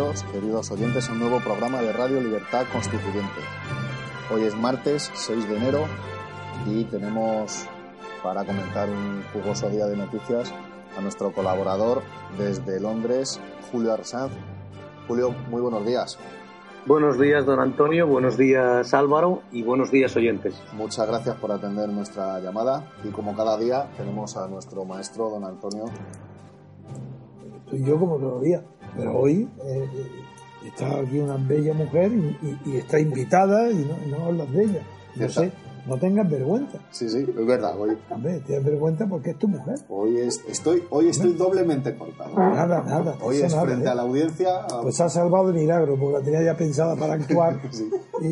Bienvenidos, queridos oyentes, a un nuevo programa de Radio Libertad Constituyente. Hoy es martes 6 de enero y tenemos para comentar un jugoso día de noticias a nuestro colaborador desde Londres, Julio Arsanz. Julio, muy buenos días. Buenos días, don Antonio. Buenos días, Álvaro. Y buenos días, oyentes. Muchas gracias por atender nuestra llamada. Y como cada día, tenemos a nuestro maestro, don Antonio. Soy yo como los días. Pero hoy eh, está aquí una bella mujer y, y- y está invitada y no, hablas de ella. No sé, no tengas vergüenza. Sí, sí, es verdad. Hoy, Hombre, tienes vergüenza porque es tu mujer. hoy, es- estoy, hoy estoy doblemente cortado. Nada, nada. Hoy es nada, frente ¿eh? a la audiencia. Pues ha salvado de milagro, porque la tenía ya pensada para actuar Sí. y,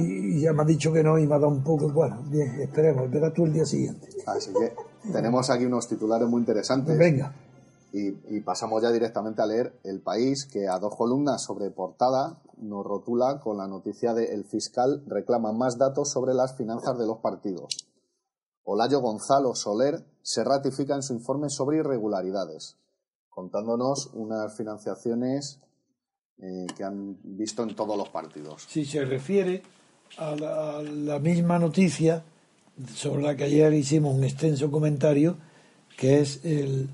y- y ya me ha dicho que no y me ha dado un poco. Bueno, bien, esperemos, verás tú el día siguiente. Así que tenemos aquí unos titulares muy interesantes. Venga, Y, pasamos ya directamente a leer El País, que a dos columnas sobre portada nos rotula con la noticia de El fiscal reclama más datos sobre las finanzas de los partidos. Olayo Gonzalo Soler se ratifica en su informe sobre irregularidades, contándonos unas financiaciones eh, que han visto en todos los partidos. si se refiere a la misma noticia sobre la que ayer hicimos un extenso comentario, que es el-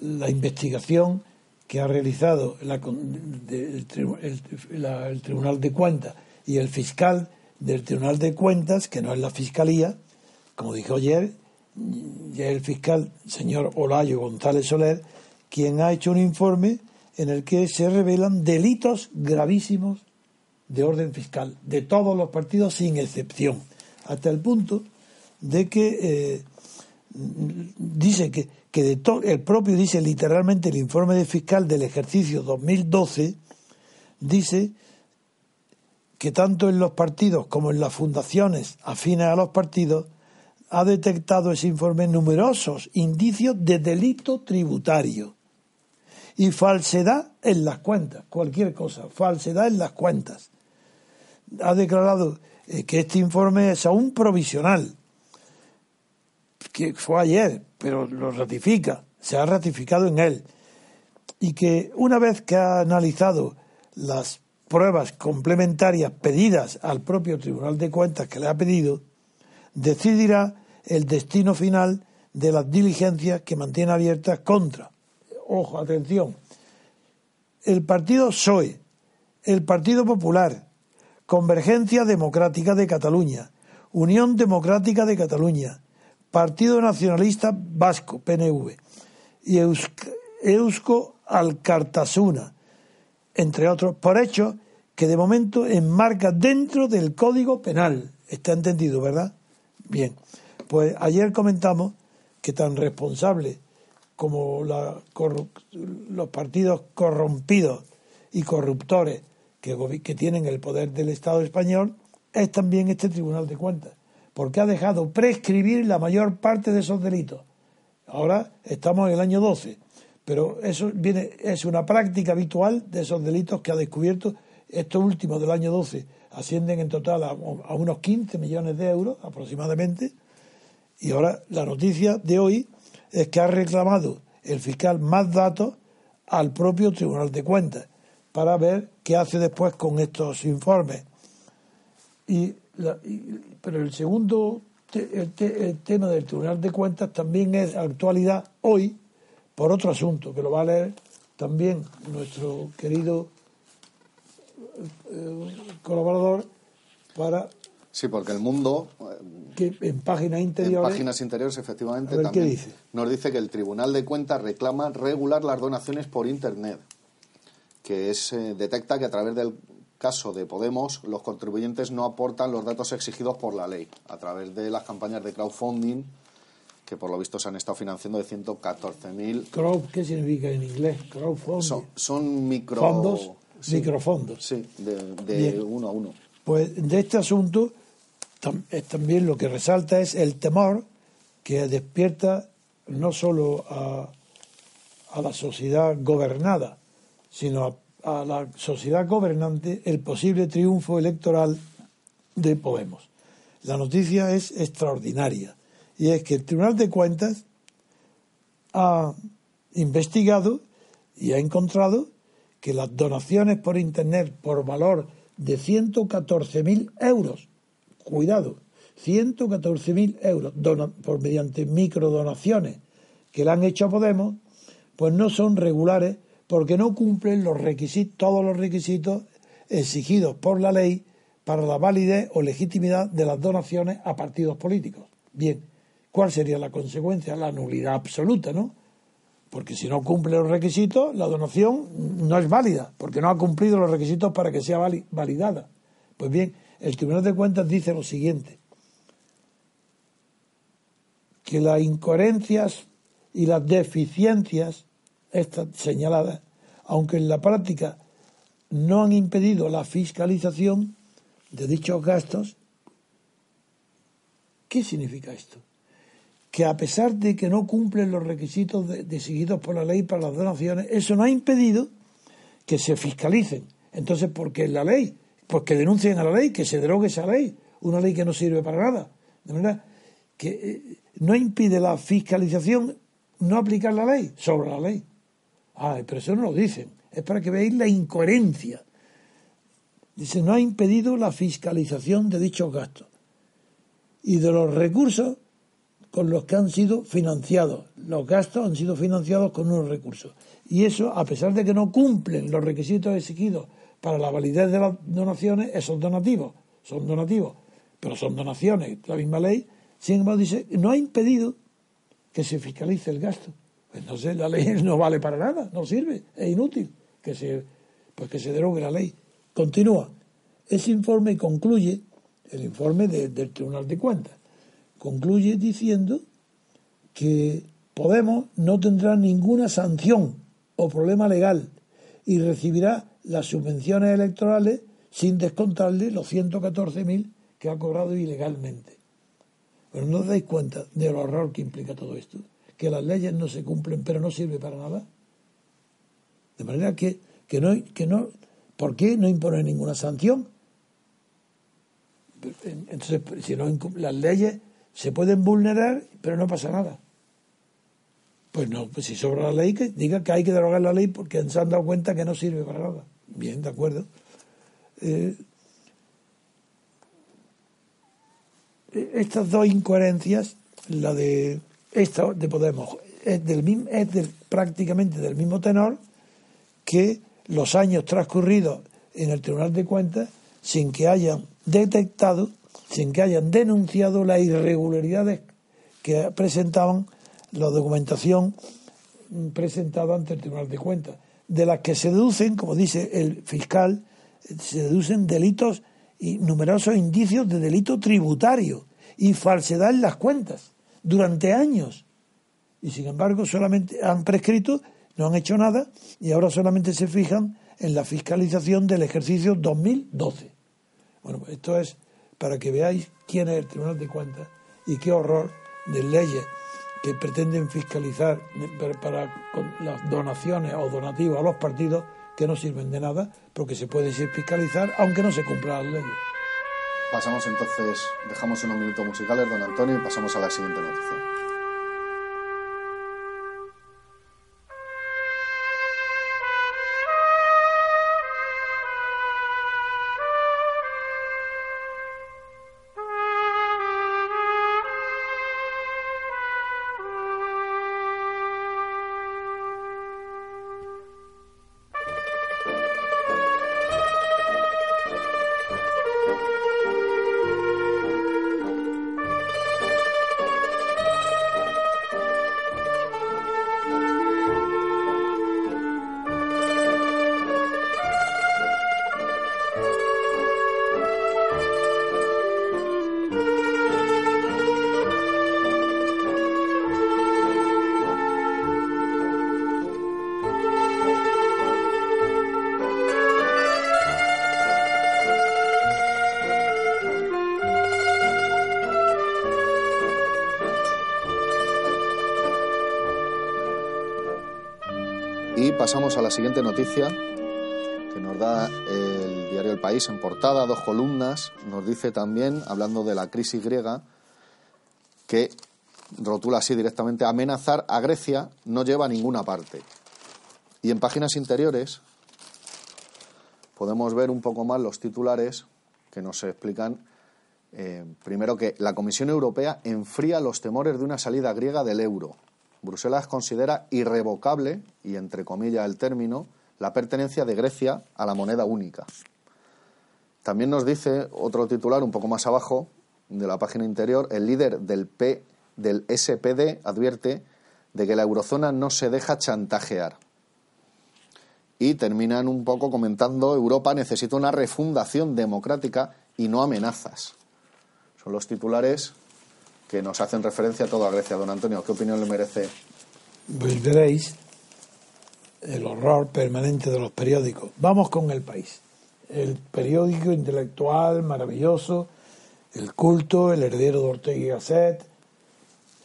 la investigación que ha realizado la el, el- Tribunal de Cuentas y el fiscal del Tribunal de Cuentas, que no es la Fiscalía, como dijo ayer, y es el fiscal señor Olayo González Soler, quien ha hecho un informe en el que se revelan delitos gravísimos de orden fiscal de todos los partidos sin excepción, hasta el punto de que eh, dice que, que de el propio dice literalmente el informe del fiscal del ejercicio 2012 dice que tanto en los partidos como en las fundaciones afines a los partidos ha detectado ese informe numerosos indicios de delito tributario y falsedad en las cuentas, cualquier cosa, falsedad en las cuentas. Ha declarado eh, que este informe es aún provisional, que fue ayer, pero lo ratifica, se ha ratificado en él, y que una vez que ha analizado las pruebas complementarias pedidas al propio Tribunal de Cuentas que le ha pedido, decidirá el destino final de las diligencias que mantiene abiertas contra, ojo, atención, el partido PSOE, el Partido Popular, Convergencia Democrática de Cataluña, Unión Democrática de Cataluña, Partido Nacionalista Vasco, PNV, y Eusk- Eusko Alkartasuna, entre otros, por hechos que de momento enmarca dentro del Código Penal. Está entendido, ¿verdad? Bien, pues ayer comentamos que tan responsable como los partidos corrompidos y corruptores que tienen el poder del Estado español es también este Tribunal de Cuentas, porque ha dejado prescribir la mayor parte de esos delitos. Ahora estamos en el año 12, pero eso viene es una práctica habitual de esos delitos que ha descubierto estos últimos del año 12 ascienden en total a, unos 15 millones de euros aproximadamente y ahora la noticia de hoy es que ha reclamado el fiscal más datos al propio Tribunal de Cuentas para ver qué hace después con estos informes. Y- pero el segundo te- el, te- el tema del Tribunal de Cuentas también es actualidad hoy por otro asunto que lo va a leer también nuestro querido eh, colaborador para Sí, porque el mundo, eh, que en páginas en interiores páginas interiores, efectivamente, ver, ¿qué también dice? nos dice que el Tribunal de Cuentas reclama regular las donaciones por Internet, que es eh, detecta que a través del caso de Podemos los contribuyentes no aportan los datos exigidos por la ley a través de las campañas de crowdfunding que por lo visto se han estado financiando de 114.000 Crowd, ¿qué significa en inglés? Crowdfunding. son, son micro Fondos, sí, microfondos. sí, de, uno a uno. Pues de este asunto tam- es también lo que resalta es el temor que despierta no solo a, a la sociedad gobernada, sino a, a la sociedad gobernante el posible triunfo electoral de Podemos. La noticia es extraordinaria y es que el Tribunal de Cuentas ha investigado y ha encontrado que las donaciones por Internet por valor de 114.000 euros, cuidado, 114.000 euros por mediante microdonaciones que le han hecho a Podemos, pues no son regulares porque no cumplen los requisitos, todos los requisitos exigidos por la ley para la validez o legitimidad de las donaciones a partidos políticos. Bien, ¿cuál sería la consecuencia? La nulidad absoluta, ¿no? Porque si no cumple los requisitos, la donación no es válida, porque no ha cumplido los requisitos para que sea validada. Pues bien, el Tribunal de Cuentas dice lo siguiente, que las incoherencias y las deficiencias estas señaladas, aunque en la práctica no han impedido la fiscalización de dichos gastos, ¿qué significa esto? que a pesar de que no cumplen los requisitos decididos por la ley para las donaciones, eso no ha impedido que se fiscalicen. Entonces, ¿por qué la ley? Pues que denuncien a la ley, que se derogue esa ley, una ley que no sirve para nada. De manera que eh, no impide la fiscalización no aplicar la ley sobre la ley. Ah, pero eso no lo dicen. Es para que veáis la incoherencia. Dice, no ha impedido la fiscalización de dichos gastos. Y de los recursos con los que han sido financiados. Los gastos han sido financiados con unos recursos. Y eso, a pesar de que no cumplen los requisitos exigidos para la validez de las donaciones, esos donativos son donativos, pero son donaciones, la misma ley, sin embargo dice, no ha impedido que se fiscalice el gasto. Entonces la ley no vale para nada, no sirve, es inútil que se, pues que se derogue la ley. Continúa. Ese informe concluye, el informe del Tribunal de Cuentas, concluye diciendo que Podemos no tendrá ninguna sanción o problema legal y recibirá las subvenciones electorales sin descontarle los 114.000 que ha cobrado ilegalmente. Pero no os dais cuenta del horror que implica todo esto, que las leyes no se cumplen pero no sirve para nada. De manera que, que, no, que no, ¿por qué no impone ninguna sanción? Entonces, si no las leyes se pueden vulnerar, pero no pasa nada. Pues no, pues si sobra la ley, que diga que hay que derogar la ley porque se han dado cuenta que no sirve para nada. Bien, de acuerdo. Eh, estas dos incoherencias, la de esta de Podemos, es, del, es prácticamente del mismo tenor que los años transcurridos en el Tribunal de Cuentas sin que hayan detectado sin que hayan denunciado las irregularidades que presentaban la documentación presentada ante el Tribunal de Cuentas, de las que se deducen, como dice el fiscal, se deducen delitos y numerosos indicios de delito tributario y falsedad en las cuentas durante años. Y sin embargo, solamente han prescrito, no han hecho nada y ahora solamente se fijan en la fiscalización del ejercicio 2012. Bueno, esto es para que veáis quién es el Tribunal de Cuentas y qué horror de leyes que pretenden fiscalizar para las donaciones o donativos a los partidos que no sirven de nada porque se puede fiscalizar aunque no se cumpla la ley. Pasamos entonces, dejamos unos minutos musicales, don Antonio, y pasamos a la siguiente noticia. Pasamos a la siguiente noticia que nos da el diario El País en portada, dos columnas. Nos dice también, hablando de la crisis griega, que rotula así directamente, amenazar a Grecia no lleva a ninguna parte. Y en páginas interiores podemos ver un poco más los titulares que nos explican eh, primero que la Comisión Europea enfría los temores de una salida griega del euro. Bruselas considera irrevocable, y entre comillas el término, la pertenencia de Grecia a la moneda única. También nos dice otro titular un poco más abajo de la página interior, el líder del, P, del SPD advierte de que la eurozona no se deja chantajear. Y terminan un poco comentando Europa necesita una refundación democrática y no amenazas. Son los titulares que nos hacen referencia a toda Grecia. Don Antonio, ¿qué opinión le merece? Pues veréis el horror permanente de los periódicos. Vamos con el país. El periódico intelectual maravilloso, el culto, el heredero de Ortega y Gasset,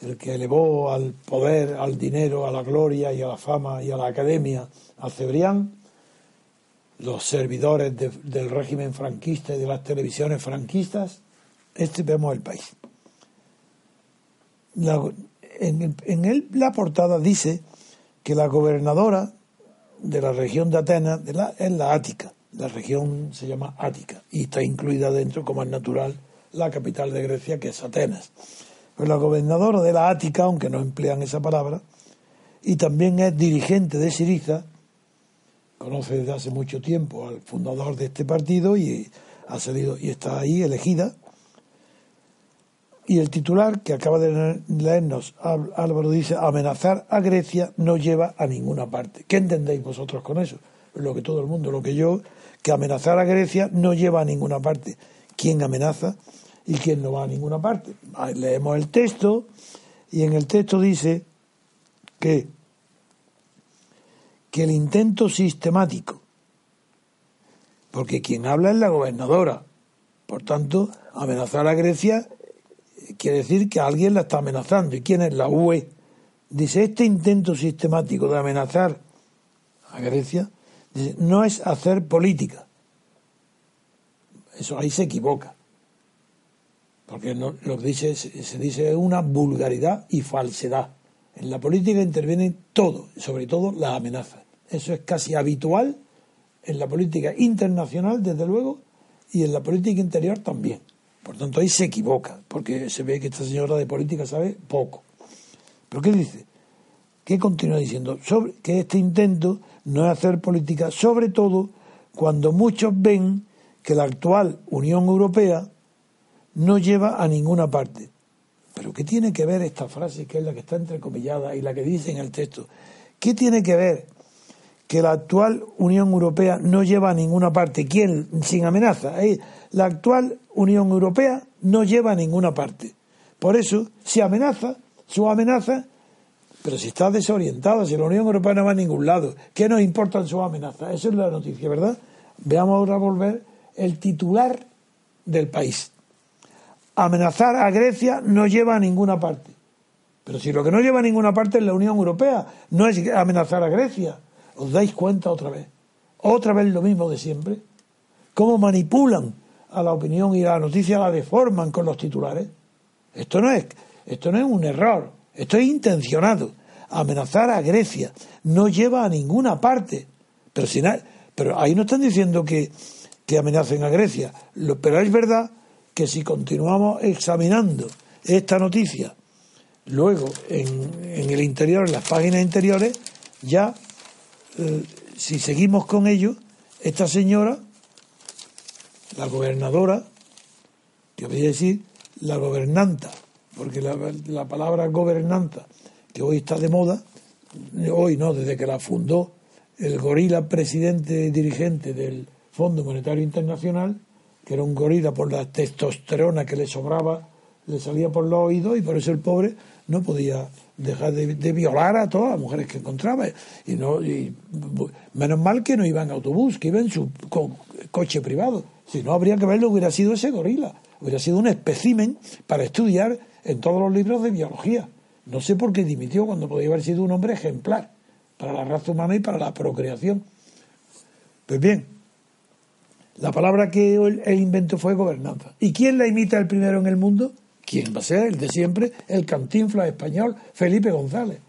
el que elevó al poder, al dinero, a la gloria y a la fama y a la academia a Cebrián, los servidores del régimen franquista y de las televisiones franquistas, este vemos el país. En, en la portada dice que la gobernadora de la región de Atenas es la Ática. La región se llama Ática y está incluida dentro, como es natural, la capital de Grecia, que es Atenas. Pues la gobernadora de la Ática, aunque no emplean esa palabra, y también es dirigente de Siriza, conoce desde hace mucho tiempo al fundador de este partido y ha salido y está ahí elegida y el titular que acaba de leernos Álvaro dice, amenazar a Grecia no lleva a ninguna parte. ¿Qué entendéis vosotros con eso? Lo que todo el mundo, lo que yo, que amenazar a Grecia no lleva a ninguna parte. ¿Quién amenaza y quién no va a ninguna parte? Leemos el texto y en el texto dice que, que el intento sistemático, porque quien habla es la gobernadora, por tanto, amenazar a Grecia quiere decir que alguien la está amenazando. ¿Y quién es la UE? Dice, este intento sistemático de amenazar a Grecia no es hacer política. Eso ahí se equivoca. Porque no, lo que dice, se dice es una vulgaridad y falsedad. En la política intervienen todo, sobre todo las amenazas. Eso es casi habitual en la política internacional, desde luego, y en la política interior también. Por tanto, ahí se equivoca, porque se ve que esta señora de política sabe poco. ¿Pero qué dice? ¿Qué continúa diciendo? Sobre, que este intento no es hacer política, sobre todo cuando muchos ven que la actual Unión Europea no lleva a ninguna parte. Pero ¿qué tiene que ver esta frase, que es la que está entrecomillada y la que dice en el texto? ¿Qué tiene que ver que la actual Unión Europea no lleva a ninguna parte? ¿Quién? Sin amenaza la actual Unión Europea no lleva a ninguna parte. Por eso, si amenaza, su amenaza, pero si está desorientada, si la Unión Europea no va a ningún lado, ¿qué nos importan sus amenazas? Esa es la noticia, ¿verdad? Veamos ahora volver el titular del país. Amenazar a Grecia no lleva a ninguna parte. Pero si lo que no lleva a ninguna parte es la Unión Europea, no es amenazar a Grecia. ¿Os dais cuenta otra vez? Otra vez lo mismo de siempre. ¿Cómo manipulan a la opinión y a la noticia la deforman con los titulares. Esto no es, esto no es un error, esto es intencionado. Amenazar a Grecia no lleva a ninguna parte. Pero, si pero ahí no están diciendo que, amenacen a Grecia. pero es verdad que si continuamos examinando esta noticia, luego en, en el interior, en las páginas interiores, ya, eh, si seguimos con ello, esta señora la gobernadora, que voy a decir la gobernanta, porque la, palabra gobernanta, que hoy está de moda, hoy no, desde que la fundó el gorila presidente dirigente del Fondo Monetario Internacional, que era un gorila por la testosterona que le sobraba, le salía por los oídos y por eso el pobre no podía dejar de, violar a todas las mujeres que encontraba. Y no y, menos mal que no iba en autobús, que iba en su coche privado. Si no, habría que verlo, hubiera sido ese gorila. Hubiera sido un espécimen para estudiar en todos los libros de biología. No sé por qué dimitió cuando podía haber sido un hombre ejemplar para la raza humana y para la procreación. Pues bien, la palabra que él, inventó fue gobernanza. ¿Y quién la imita el primero en el mundo? ¿Quién va a ser? El de siempre, el cantinfla español, Felipe González.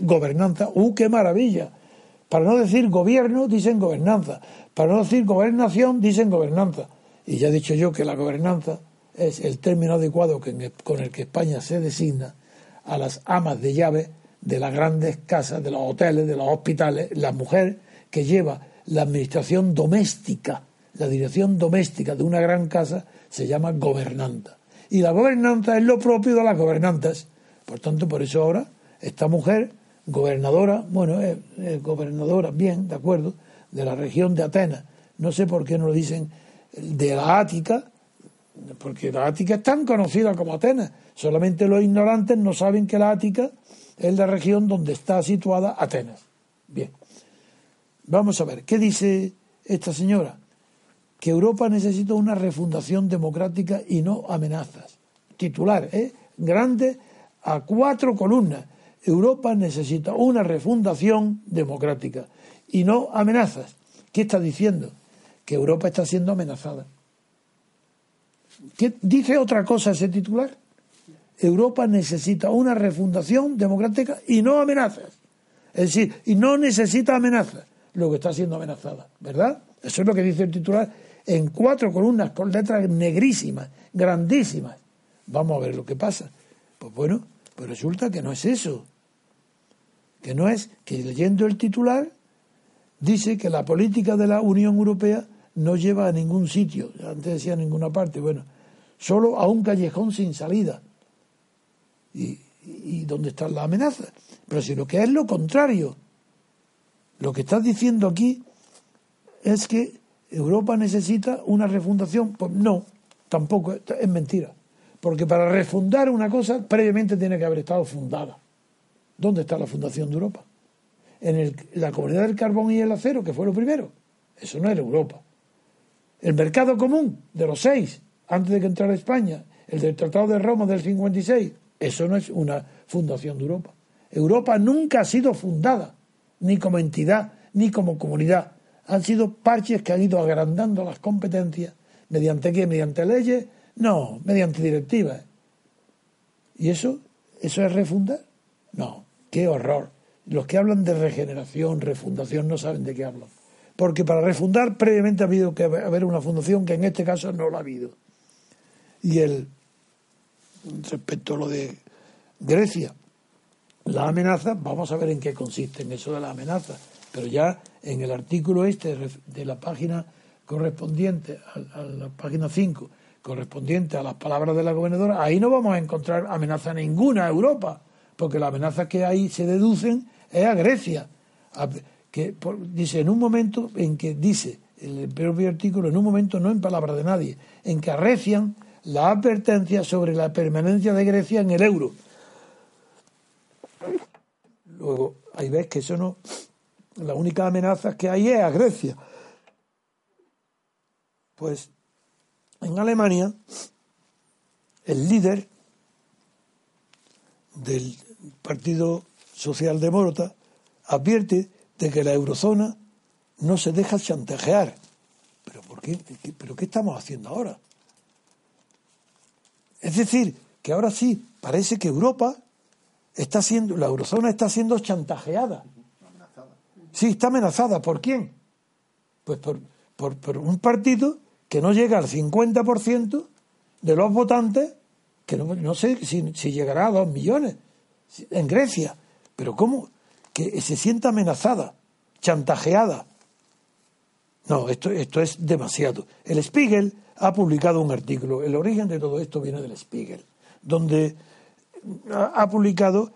gobernanza, ¡uh, qué maravilla! Para no decir gobierno, dicen gobernanza. Para no decir gobernación, dicen gobernanza. Y ya he dicho yo que la gobernanza es el término adecuado con el que España se designa a las amas de llave de las grandes casas, de los hoteles, de los hospitales, la mujer que lleva la administración doméstica, la dirección doméstica de una gran casa se llama gobernanta. Y la gobernanza es lo propio de las gobernantas. Por tanto, por eso ahora esta mujer, gobernadora, bueno, es, gobernadora, bien, de acuerdo, de la región de Atenas. No sé por qué no lo dicen de la Ática, porque la Ática es tan conocida como Atenas. Solamente los ignorantes no saben que la Ática es la región donde está situada Atenas. Bien. Vamos a ver, ¿qué dice esta señora? Que Europa necesita una refundación democrática y no amenazas. Titular, ¿eh? Grande a cuatro columnas. Europa necesita una refundación democrática y no amenazas. ¿Qué está diciendo? Que Europa está siendo amenazada. ¿Qué, ¿Dice otra cosa ese titular? Europa necesita una refundación democrática y no amenazas. Es decir, y no necesita amenazas, lo que está siendo amenazada, ¿verdad? Eso es lo que dice el titular en cuatro columnas con letras negrísimas, grandísimas. Vamos a ver lo que pasa. Pues bueno, pues resulta que no es eso. Que no es que leyendo el titular dice que la política de la Unión Europea no lleva a ningún sitio, antes decía a ninguna parte, bueno, solo a un callejón sin salida. ¿Y, y dónde está la amenaza? Pero si lo que es lo contrario, lo que estás diciendo aquí es que Europa necesita una refundación. Pues no, tampoco, es mentira. Porque para refundar una cosa, previamente tiene que haber estado fundada. ¿Dónde está la fundación de Europa? En la comunidad del carbón y el acero, que fue lo primero. Eso no era Europa. El mercado común de los seis, antes de que entrara España, el del Tratado de Roma del 56, eso no es una fundación de Europa. Europa nunca ha sido fundada, ni como entidad, ni como comunidad. Han sido parches que han ido agrandando las competencias. ¿Mediante qué? ¿Mediante leyes? No, mediante directivas. ¿Y eso? ¿Eso es refundar? No, qué horror. Los que hablan de regeneración, refundación, no saben de qué hablan. Porque para refundar previamente ha habido que haber una fundación que en este caso no lo ha habido. Y el respecto a lo de Grecia, la amenaza, vamos a ver en qué consiste en eso de la amenaza, pero ya en el artículo este de la página correspondiente a, la página 5, correspondiente a las palabras de la gobernadora, ahí no vamos a encontrar amenaza ninguna a Europa, porque la amenaza que ahí se deducen es a Grecia, que dice en un momento en que dice el propio artículo, en un momento no en palabras de nadie, en que arrecian la advertencia sobre la permanencia de Grecia en el euro. Luego, ahí ves que eso no. La única amenaza que hay es a Grecia. Pues en Alemania, el líder del Partido Socialdemócrata advierte de que la eurozona no se deja chantajear. ¿Pero por qué? ¿Pero qué estamos haciendo ahora? Es decir, que ahora sí, parece que Europa está siendo, la eurozona está siendo chantajeada. Sí, está amenazada. ¿Por quién? Pues por, por, un partido que no llega al 50% de los votantes, que no, sé si, llegará a dos millones en Grecia. Pero ¿cómo? Que se sienta amenazada, chantajeada. No, esto, esto es demasiado. El Spiegel ha publicado un artículo, el origen de todo esto viene del Spiegel, donde ha, publicado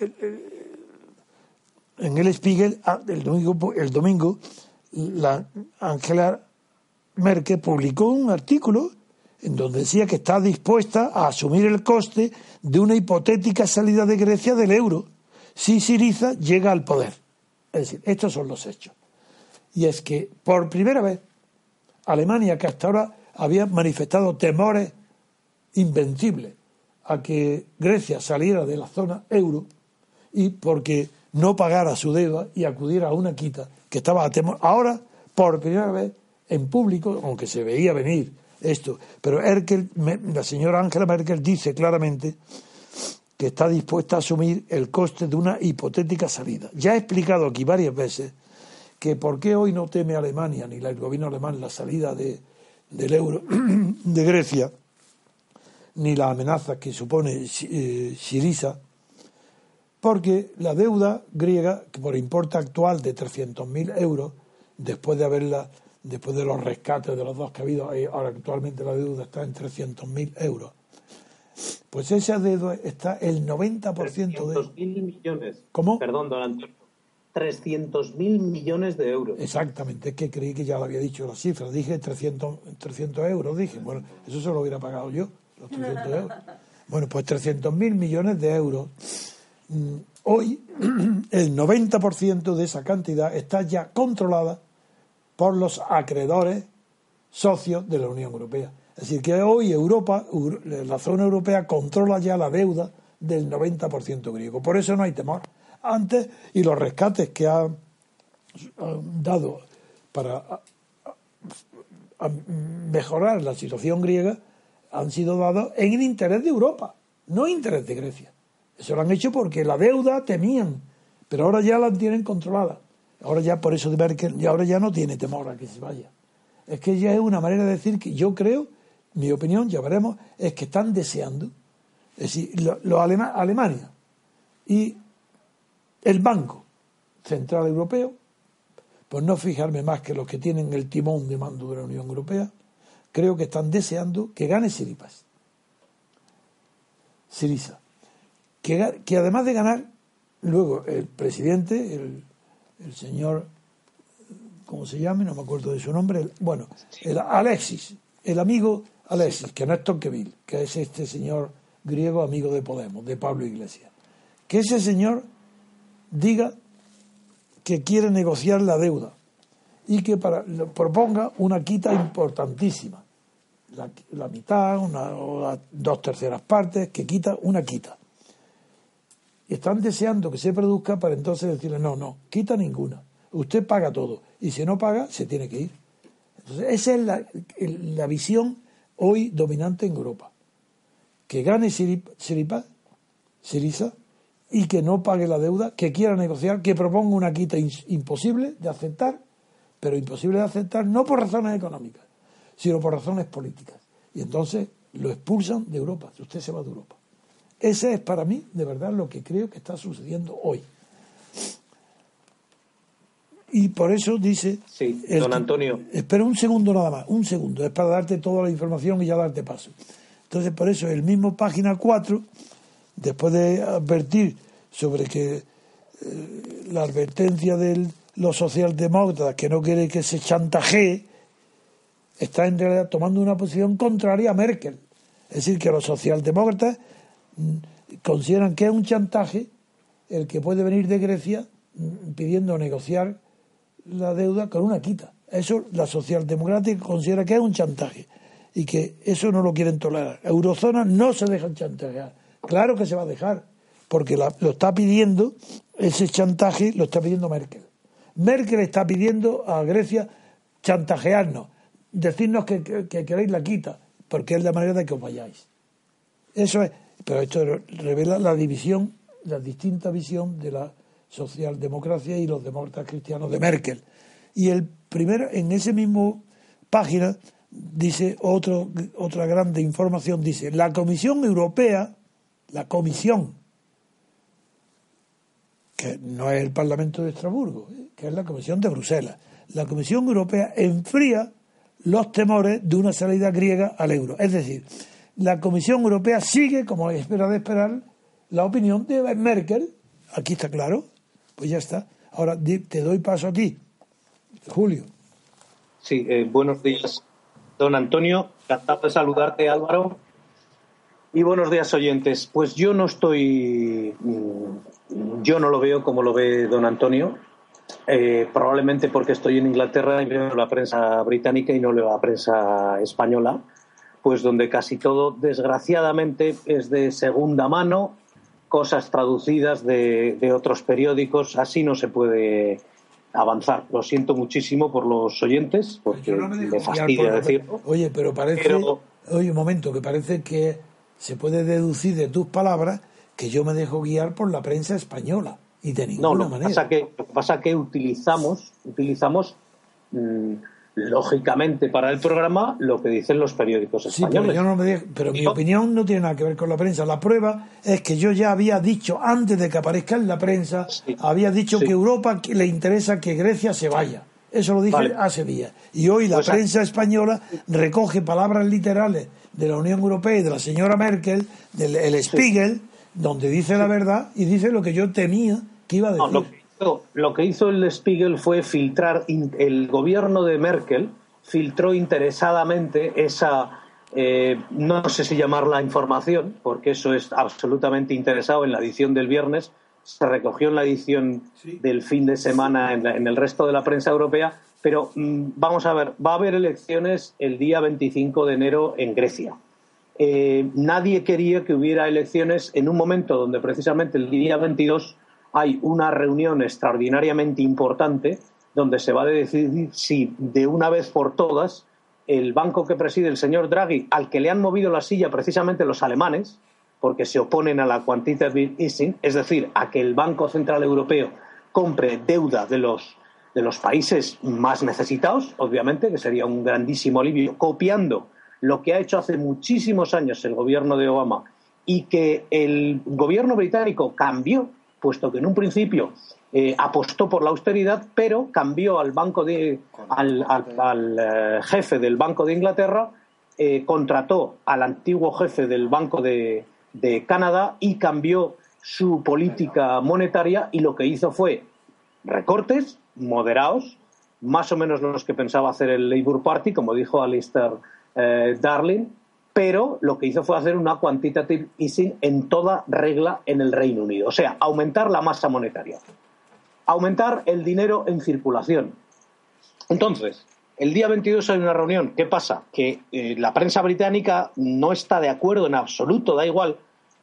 eh, en el Spiegel ah, el domingo, el domingo la Angela Merkel publicó un artículo en donde decía que está dispuesta a asumir el coste de una hipotética salida de Grecia del euro si Siriza llega al poder. Es decir, estos son los hechos. Y es que por primera vez Alemania, que hasta ahora había manifestado temores invencibles a que Grecia saliera de la zona euro y porque no pagara su deuda y acudiera a una quita que estaba a temor. Ahora, por primera vez en público, aunque se veía venir esto, pero la señora Angela Merkel dice claramente que está dispuesta a asumir el coste de una hipotética salida. Ya he explicado aquí varias veces que por qué hoy no teme Alemania ni el gobierno alemán la salida de, del euro de Grecia, ni la amenaza que supone eh, Siriza, porque la deuda griega, por importe actual de 300.000 euros, después de haberla, después de los rescates de los dos que ha habido, ahora actualmente la deuda está en 300.000 euros, pues esa deuda está el 90% de... 300.000 millones. ¿Cómo? Perdón, don Antonio. 300.000 millones de euros. Exactamente, es que creí que ya lo había dicho la cifra. Dije 300, 300 euros, dije. Bueno, eso se lo hubiera pagado yo, los 300 euros. Bueno, pues 300.000 millones de euros. Mm, hoy, el 90% de esa cantidad está ya controlada por los acreedores socios de la Unión Europea. Es decir, que hoy Europa, la zona europea, controla ya la deuda del 90% griego. Por eso no hay temor. Antes, y los rescates que ha, dado para mejorar la situación griega han sido dados en el interés de Europa, no en interés de Grecia. Eso lo han hecho porque la deuda temían, pero ahora ya la tienen controlada. Ahora ya por eso de Merkel, y ahora ya no tiene temor a que se vaya. Es que ya es una manera de decir que yo creo mi opinión, ya veremos, es que están deseando, es decir, los Alemania y el Banco Central Europeo, por no fijarme más que los que tienen el timón de mando de la Unión Europea, creo que están deseando que gane Siripas. Siriza. Que, además de ganar, luego el presidente, el, el señor, ¿cómo se llame? No me acuerdo de su nombre. bueno, el Alexis, el amigo Alexis, que no es Tonqueville, que es este señor griego amigo de Podemos, de Pablo Iglesias. Que ese señor diga que quiere negociar la deuda y que para, proponga una quita importantísima. La, mitad, una, o las dos terceras partes, que quita una quita. Están deseando que se produzca para entonces decirle, no, no, quita ninguna. Usted paga todo. Y si no paga, se tiene que ir. Entonces, esa es la, la visión hoy dominante en Europa. Que gane Siripa, Siriza y que no pague la deuda, que quiera negociar, que proponga una quita imposible de aceptar, pero imposible de aceptar no por razones económicas, sino por razones políticas. Y entonces lo expulsan de Europa, usted se va de Europa. Ese es para mí, de verdad, lo que creo que está sucediendo hoy. Y por eso dice. Sí, don Antonio. Espera un segundo nada más, un segundo, es para darte toda la información y ya darte paso. Entonces, por eso, el mismo página 4, después de advertir sobre que eh, la advertencia de los socialdemócratas que no quiere que se chantajee, está en realidad tomando una posición contraria a Merkel. Es decir, que los socialdemócratas consideran que es un chantaje el que puede venir de Grecia mm, pidiendo negociar la deuda con una quita. Eso la socialdemocrática considera que es un chantaje y que eso no lo quieren tolerar. Eurozona no se deja chantajear. Claro que se va a dejar, porque lo está pidiendo, ese chantaje lo está pidiendo Merkel. Merkel está pidiendo a Grecia chantajearnos, decirnos que, que queréis la quita, porque es la manera de que os vayáis. Eso es, pero esto revela la división, la distinta visión de la socialdemocracia y los demócratas cristianos de Merkel. Y el primero, en ese mismo página, dice otro, otra grande información, dice, la Comisión Europea, la Comisión, que no es el Parlamento de Estrasburgo, ¿eh? que es la Comisión de Bruselas, la Comisión Europea enfría los temores de una salida griega al euro. Es decir, la Comisión Europea sigue, como espera de esperar, la opinión de Merkel, aquí está claro, pues ya está. Ahora te doy paso a ti, Julio. Sí, eh, buenos días, don Antonio. Encantado de saludarte, Álvaro. Y buenos días, oyentes. Pues yo no estoy. Mm, yo no lo veo como lo ve don Antonio. Eh, probablemente porque estoy en Inglaterra y veo la prensa británica y no leo la prensa española, pues donde casi todo, desgraciadamente, es de segunda mano cosas traducidas de, otros periódicos. Así no se puede avanzar. Lo siento muchísimo por los oyentes, porque me, fastidia decirlo. Oye, pero parece. Oye, un momento, que parece que se puede deducir de tus palabras que yo me dejo guiar por la prensa española y de ninguna no, lo manera. Pasa que, lo que pasa es que utilizamos, utilizamos mm, lógicamente para el programa lo que dicen los periódicos Sí, pero, españoles. yo no me dejo- pero mi opinión no tiene nada que ver con la prensa. La prueba es que yo ya había dicho, antes de que aparezca en la prensa, Sí. había dicho Sí. que Europa le interesa que Grecia se vaya. Eso lo dije Vale. hace días. Y hoy la Pues prensa española recoge palabras literales de la Unión Europea y de la señora Merkel, del el Spiegel, donde dice la verdad y dice lo que yo temía que iba a decir. No, lo, que hizo, lo que hizo el Spiegel fue filtrar, in- el gobierno de Merkel filtró interesadamente esa, eh, no sé si llamarla información, porque eso es absolutamente interesado en la edición del viernes, se recogió en la edición del fin de semana en, la- en el resto de la prensa europea, pero mm, vamos a ver, va a haber elecciones el día 25 de enero en Grecia. Eh, nadie quería que hubiera elecciones en un momento donde precisamente el día 22 hay una reunión extraordinariamente importante donde se va a decidir si de una vez por todas el banco que preside el señor Draghi, al que le han movido la silla precisamente los alemanes, porque se oponen a la quantitative easing, es decir, a que el Banco Central Europeo compre deuda de los, de los países más necesitados, obviamente, que sería un grandísimo alivio, copiando lo que ha hecho hace muchísimos años el gobierno de Obama y que el gobierno británico cambió, puesto que en un principio eh, apostó por la austeridad, pero cambió al banco de al, al- al, eh, jefe del Banco de Inglaterra, eh, contrató al antiguo jefe del Banco de, de Canadá y cambió su política monetaria y lo que hizo fue recortes moderados, más o menos los que pensaba hacer el Labour Party, como dijo Alistair eh, Darling, pero lo que hizo fue hacer una quantitative easing en toda regla en el Reino Unido, o sea, aumentar la masa monetaria, aumentar el dinero en circulación. Entonces, el día 22 hay una reunión. ¿Qué pasa? Que eh, la prensa británica no está de acuerdo en absoluto, da igual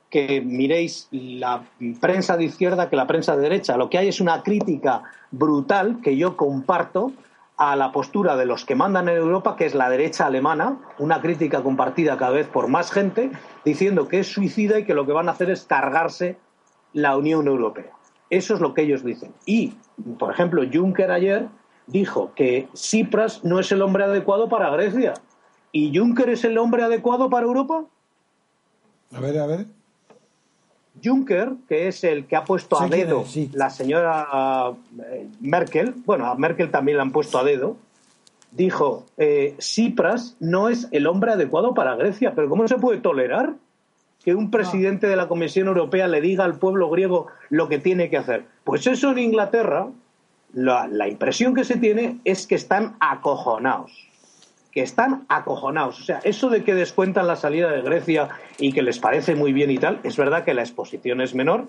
que miréis la prensa de izquierda que la prensa de derecha. Lo que hay es una crítica brutal que yo comparto a la postura de los que mandan en Europa, que es la derecha alemana, una crítica compartida cada vez por más gente, diciendo que es suicida y que lo que van a hacer es cargarse la Unión Europea. Eso es lo que ellos dicen. Y, por ejemplo, Juncker ayer dijo que Tsipras no es el hombre adecuado para Grecia. ¿Y Juncker es el hombre adecuado para Europa? A ver, a ver. Juncker, que es el que ha puesto a dedo sí. la señora eh, Merkel, bueno, a Merkel también la han puesto a dedo, dijo, eh, Tsipras no es el hombre adecuado para Grecia, pero ¿cómo se puede tolerar que un presidente de la Comisión Europea le diga al pueblo griego lo que tiene que hacer? Pues eso en Inglaterra, la, la impresión que se tiene es que están acojonados que están acojonados. O sea, eso de que descuentan la salida de Grecia y que les parece muy bien y tal, es verdad que la exposición es menor,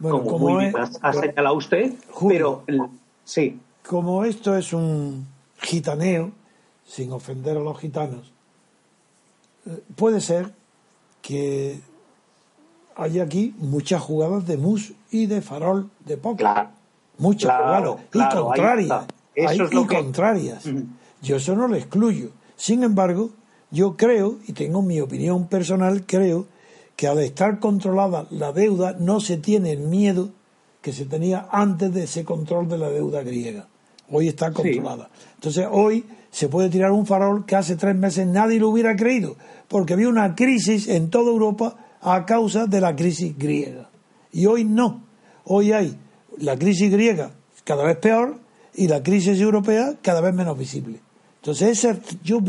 Bueno, como, como, muy es- bien ha, señalado usted, Julio. pero sí, como esto es un gitaneo, sin ofender a los gitanos, eh, puede ser que haya aquí muchas jugadas de mus y de farol de póker. Claro. Muchas Claro, jugadas. claro, y contrarias. Eso Hay- es lo y que- contrarias. Yo eso no lo excluyo. Sin embargo, yo creo, y tengo mi opinión personal, creo que al estar controlada la deuda no se tiene el miedo que se tenía antes de ese control de la deuda griega. Hoy está controlada. Entonces hoy se puede tirar un farol que hace tres meses nadie lo hubiera creído, porque había una crisis en toda Europa a causa de la crisis griega. Y hoy no. Hoy hay la crisis griega cada vez peor y la crisis europea cada vez menos visible. Entonces, ese, yo,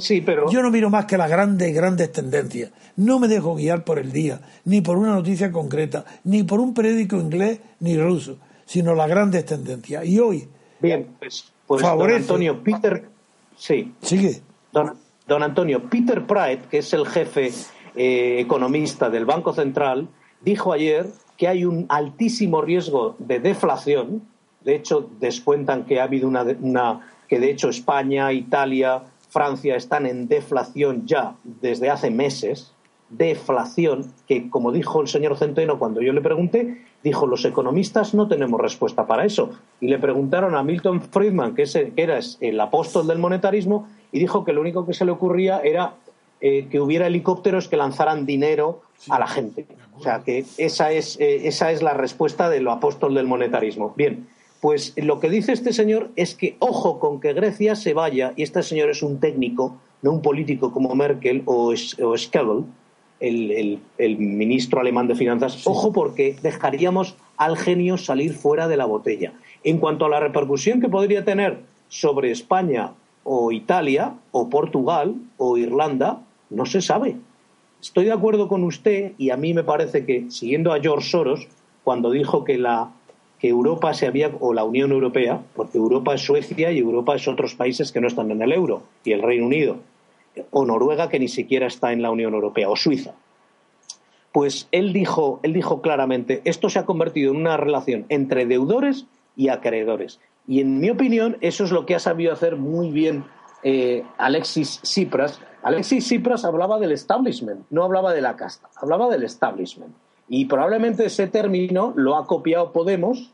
Sí, pero- yo no miro más que las grandes, grandes tendencias. No me dejo guiar por el día, ni por una noticia concreta, ni por un periódico inglés ni ruso, sino las grandes tendencias. Y hoy, bien, pues, pues don. Antonio Peter, sí, sigue. Don, don Antonio, Peter Pratt, que es el jefe eh, economista del Banco Central, dijo ayer que hay un altísimo riesgo de deflación. De hecho, descuentan que ha habido una, una- que de hecho España, Italia, Francia están en deflación ya desde hace meses. Deflación, que como dijo el señor Centeno cuando yo le pregunté, dijo los economistas no tenemos respuesta para eso. Y le preguntaron a Milton Friedman, que, es que era el apóstol del monetarismo, y dijo que lo único que se le ocurría era eh, que hubiera helicópteros que lanzaran dinero a la gente. O sea que esa es, eh, esa es la respuesta de lo apóstol del monetarismo. Bien, pues lo que dice este señor es que ojo con que Grecia se vaya, y este señor es un técnico, no un político como Merkel o, o el, ministro alemán de finanzas, ojo porque dejaríamos al genio salir fuera de la botella. En cuanto a la repercusión que podría tener sobre España o Italia o Portugal o Irlanda, no se sabe. Estoy de acuerdo con usted y a mí me parece que, siguiendo a George Soros, cuando dijo que la que Europa se había, o la Unión Europea, porque Europa es Suecia y Europa es otros países que no están en el euro, y el Reino Unido, o Noruega que ni siquiera está en la Unión Europea, o Suiza. Pues él dijo, él dijo claramente, esto se ha convertido en una relación entre deudores y acreedores. Y en mi opinión, eso es lo que ha sabido hacer muy bien eh, Alexis Tsipras. Alexis Tsipras hablaba del establishment, no hablaba de la casta, hablaba del establishment. Y probablemente ese término lo ha copiado Podemos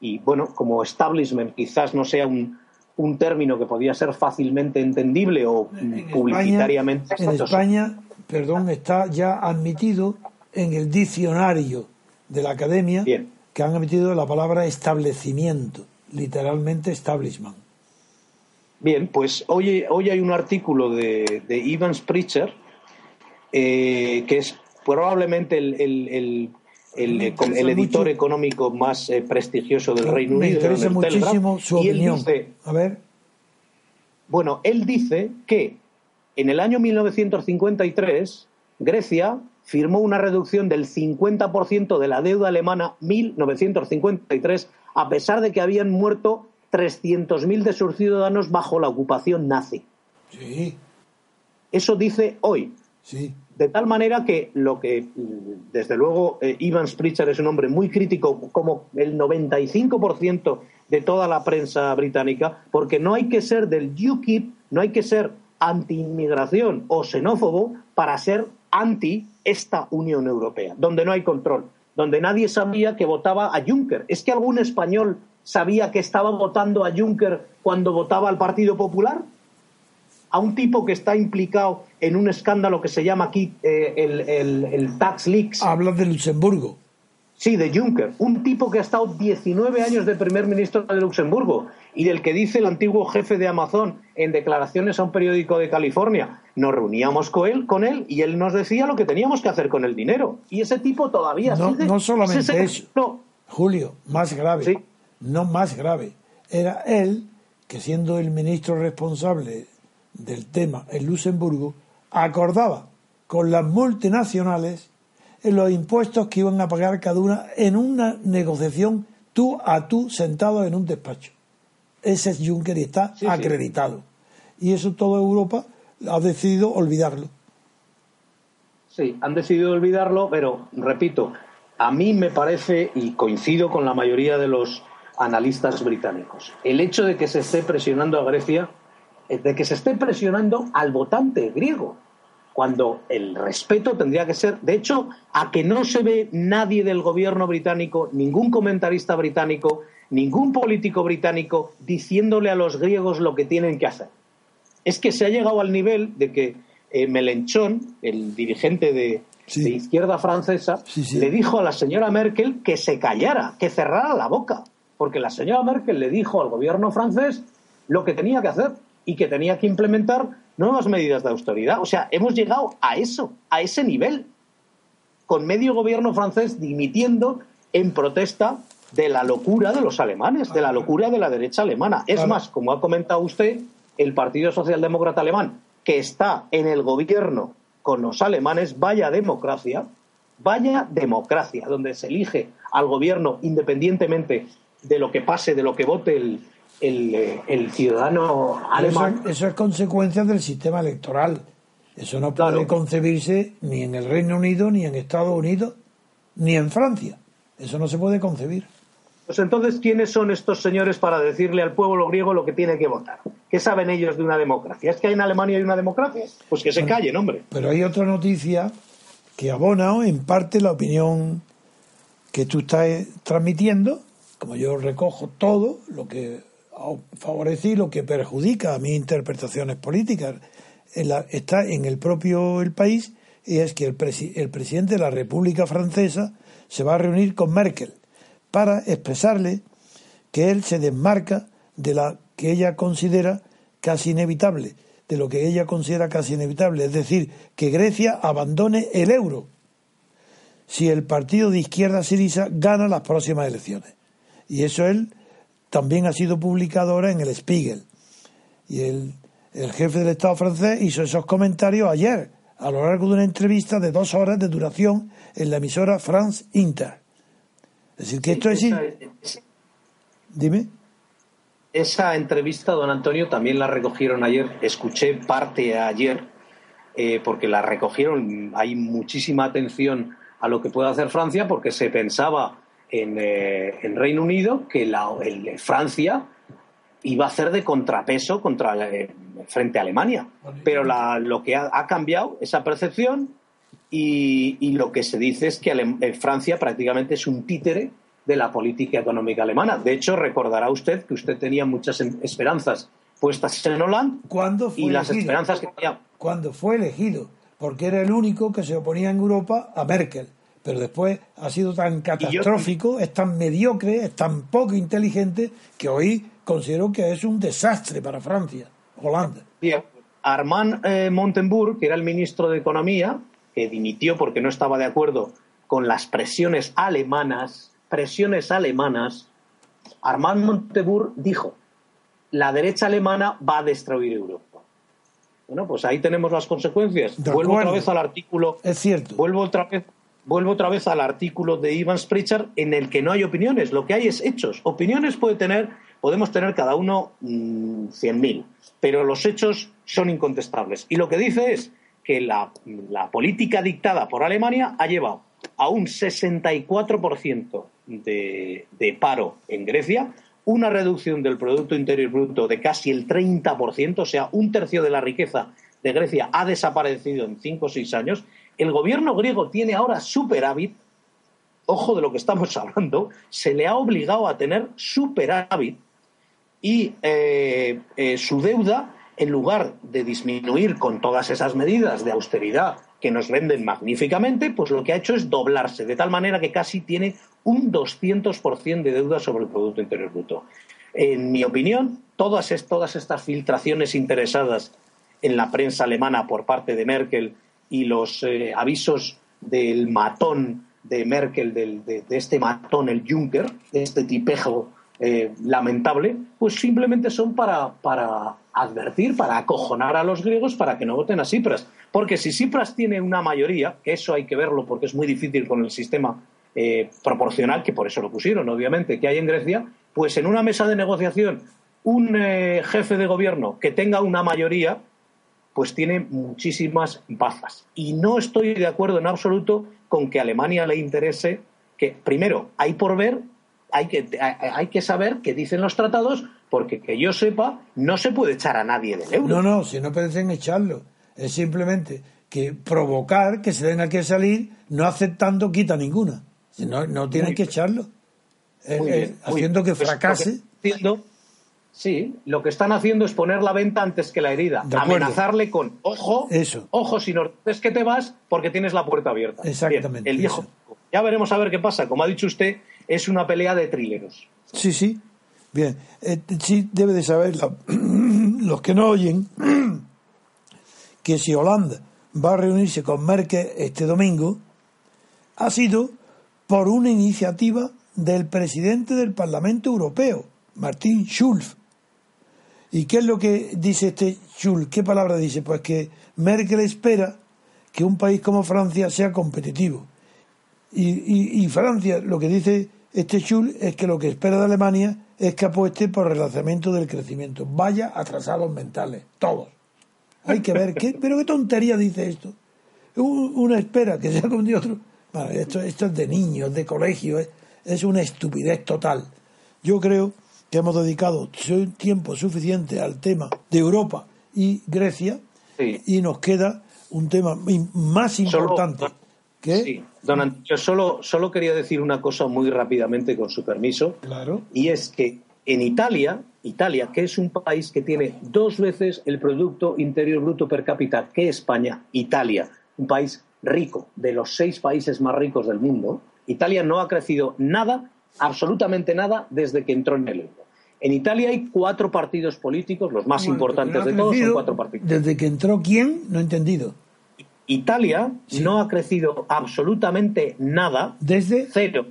y, bueno, como establishment quizás no sea un, un término que podía ser fácilmente entendible o publicitariamente. en España, perdón, está ya admitido en el diccionario de la academia que han emitido la palabra establecimiento, literalmente establishment. Bien, pues hoy, hoy hay un artículo de, de Ivan Spritzer, eh, que es probablemente el, el, el, editor económico más eh, prestigioso del Reino Unido. Interesa muchísimo su opinión. A ver. Bueno, él dice que en el año 1953 Grecia firmó una reducción del 50% de la deuda alemana 1953 a pesar de que habían muerto 300.000 de sus ciudadanos bajo la ocupación nazi. Sí. Eso dice hoy. Sí. De tal manera que lo que, desde luego, eh, Ivan Spritzer es un hombre muy crítico, como el 95% de toda la prensa británica, porque no hay que ser del UKIP, no hay que ser anti-inmigración o xenófobo para ser anti esta Unión Europea, donde no hay control, donde nadie sabía que votaba a Juncker. ¿Es que algún español sabía que estaba votando a Juncker cuando votaba al Partido Popular? ¿A un tipo que está implicado en un escándalo que se llama aquí eh, el, Tax Leaks? Habla de Luxemburgo. Sí, de Juncker, un tipo que ha estado 19 años de primer ministro de Luxemburgo y del que dice el antiguo jefe de Amazon en declaraciones a un periódico de California. Nos reuníamos con él, con él y él nos decía lo que teníamos que hacer con el dinero. Y ese tipo todavía no, No solamente eso. Julio, más grave. ¿Sí? no más grave. Era él que siendo el ministro responsable del tema en Luxemburgo, acordaba con las multinacionales en los impuestos que iban a pagar cada una en una negociación tú a tú sentado en un despacho. Ese es Juncker y está acreditado. Y eso toda Europa ha decidido olvidarlo. Sí, han decidido olvidarlo, pero repito, a mí me parece, y coincido con la mayoría de los analistas británicos. El hecho de que se esté presionando a Grecia, de que se esté presionando al votante griego, cuando el respeto tendría que ser, de hecho, a que no se ve nadie del gobierno británico, ningún comentarista británico, ningún político británico diciéndole a los griegos lo que tienen que hacer. Es que se ha llegado al nivel de que eh, Melenchón, el dirigente de, izquierda francesa, le dijo a la señora Merkel que se callara, que cerrara la boca porque la señora Merkel le dijo al gobierno francés lo que tenía que hacer y que tenía que implementar nuevas medidas de austeridad. O sea, hemos llegado a eso, a ese nivel, con medio gobierno francés dimitiendo en protesta de la locura de los alemanes, de la locura de la derecha alemana. Es más, como ha comentado usted, el Partido Socialdemócrata Alemán, que está en el gobierno con los alemanes, vaya democracia, vaya democracia, donde se elige al gobierno independientemente de lo que pase, de lo que vote el, el, ciudadano alemán. Eso, es consecuencia del sistema electoral. Eso no puede concebirse ni en el Reino Unido, ni en Estados Unidos, ni en Francia. Eso no se puede concebir. Pues entonces, ¿quiénes son estos señores para decirle al pueblo griego lo que tiene que votar? ¿Qué saben ellos de una democracia? ¿Es que en Alemania hay una democracia? Pues que se callen, hombre. Pero hay otra noticia que abona en parte la opinión que tú estás transmitiendo como yo recojo todo lo que favorece y lo que perjudica a mis interpretaciones políticas, está en el propio el país y es que el, el presidente de la República Francesa se va a reunir con Merkel para expresarle que él se desmarca de la que ella considera casi inevitable, de lo que ella considera casi inevitable, es decir, que Grecia abandone el euro si el partido de izquierda Sirisa gana las próximas elecciones. Y eso él también ha sido publicado ahora en el Spiegel. Y el, el jefe del Estado francés hizo esos comentarios ayer, a lo largo de una entrevista de dos horas de duración en la emisora France Inter. Es decir, que esto es... Dime. Esa entrevista, don Antonio, también la recogieron ayer. Escuché parte ayer, eh, porque la recogieron. Hay muchísima atención a lo que puede hacer Francia, porque se pensaba en, eh, Reino Unido que la, Francia iba a hacer de contrapeso contra eh, frente a Alemania. Pero lo que ha, cambiado esa percepción y, y, lo que se dice es que Francia prácticamente es un títere de la política económica alemana. De hecho, recordará usted que usted tenía muchas em, esperanzas puestas en Hollande ¿Cuándo fue y las esperanzas que tenía. Cuando fue elegido, porque era el único que se oponía en Europa a Merkel. Pero después ha sido tan catastrófico, es tan mediocre, es tan poco inteligente, que hoy considero que es un desastre para Francia, Holanda. Bien. Armand eh, que era el ministro de Economía, que dimitió porque no estaba de acuerdo con las presiones alemanas presiones alemanas, Armand Montebourg dijo, la derecha alemana va a destruir Europa. Bueno, pues ahí tenemos las consecuencias. vuelvo otra vez al artículo. Es cierto. Vuelvo otra vez. Vuelvo otra vez al artículo de Ivan Pritchard en el que no hay opiniones, lo que hay es hechos. Opiniones puede tener, podemos tener cada uno mm, cien mil, pero los hechos son incontestables. Y lo que dice es que la, la política dictada por Alemania ha llevado a un 64% de, de paro en Grecia, una reducción del Producto Interior Bruto de casi el 30%, o sea, un tercio de la riqueza de Grecia ha desaparecido en cinco o seis años. El gobierno griego tiene ahora superávit, ojo de lo que estamos hablando, se le ha obligado a tener superávit y eh, eh, su deuda, en lugar de disminuir con todas esas medidas de austeridad que nos venden magníficamente, pues lo que ha hecho es doblarse, de tal manera que casi tiene un 200% de deuda sobre el Producto Interior Bruto. En mi opinión, todas, estas filtraciones interesadas en la prensa alemana por parte de Merkel y los eh, avisos del matón de Merkel, de, este matón, el Juncker, de este tipejo eh, lamentable, pues simplemente son para, para advertir, para acojonar a los griegos para que no voten a Cipras. Porque si Cipras tiene una mayoría, eso hay que verlo porque es muy difícil con el sistema eh, proporcional, que por eso lo pusieron, obviamente, que hay en Grecia, pues en una mesa de negociación un jefe de gobierno que tenga una mayoría, pues tiene muchísimas bazas. Y no estoy de acuerdo en absoluto con que a Alemania le interese que, primero, hay por ver, hay que, hay que saber qué dicen los tratados, porque que yo sepa, no se puede echar a nadie del euro. No, no, si no pueden echarlo. Es simplemente que provocar que se tenga que salir no aceptando quita ninguna. No, no tienen que echarlo. Eh, eh, haciendo que pues fracase. Sí, lo que están haciendo es poner la venta antes que la herida. Amenazarle con, ojo, Eso. ojo, si no es que te vas porque tienes la puerta abierta. Exactamente. el viejo. Ya veremos a ver qué pasa. Como ha dicho usted, es una pelea de trileros. Sí, sí. Bien. Eh, sí, debe de saber los que no oyen que si Holanda va a reunirse con Merkel este domingo, ha sido por una iniciativa del presidente del Parlamento Europeo, Martín Schulz. ¿Y qué es lo que dice este Schulz? ¿Qué palabra dice? Pues que Merkel espera que un país como Francia sea competitivo. Y, Francia, lo que dice este Schulz es que lo que espera de Alemania es que apueste por el relanzamiento del crecimiento. Vaya atrasados mentales, todos. Hay que ver, qué, pero qué tontería dice esto. Una espera que sea como de otro esto, esto es de niños, de colegio, es, una estupidez total. Yo creo que hemos dedicado tiempo suficiente al tema de Europa y Grecia y nos queda un tema más importante. Sí, don yo solo, solo quería decir una cosa muy rápidamente, con su permiso. Claro. Y es que en Italia, Italia, que es un país que tiene dos veces el Producto Interior Bruto per cápita que España, Italia, un país rico, de los seis países más ricos del mundo, Italia no ha crecido nada, absolutamente nada, desde que entró en el euro. En Italia hay cuatro partidos políticos, los más importantes de todos son cuatro partidos. ¿Desde que entró quién? No he entendido. Italia no ha crecido absolutamente nada. ¿Desde? Cero.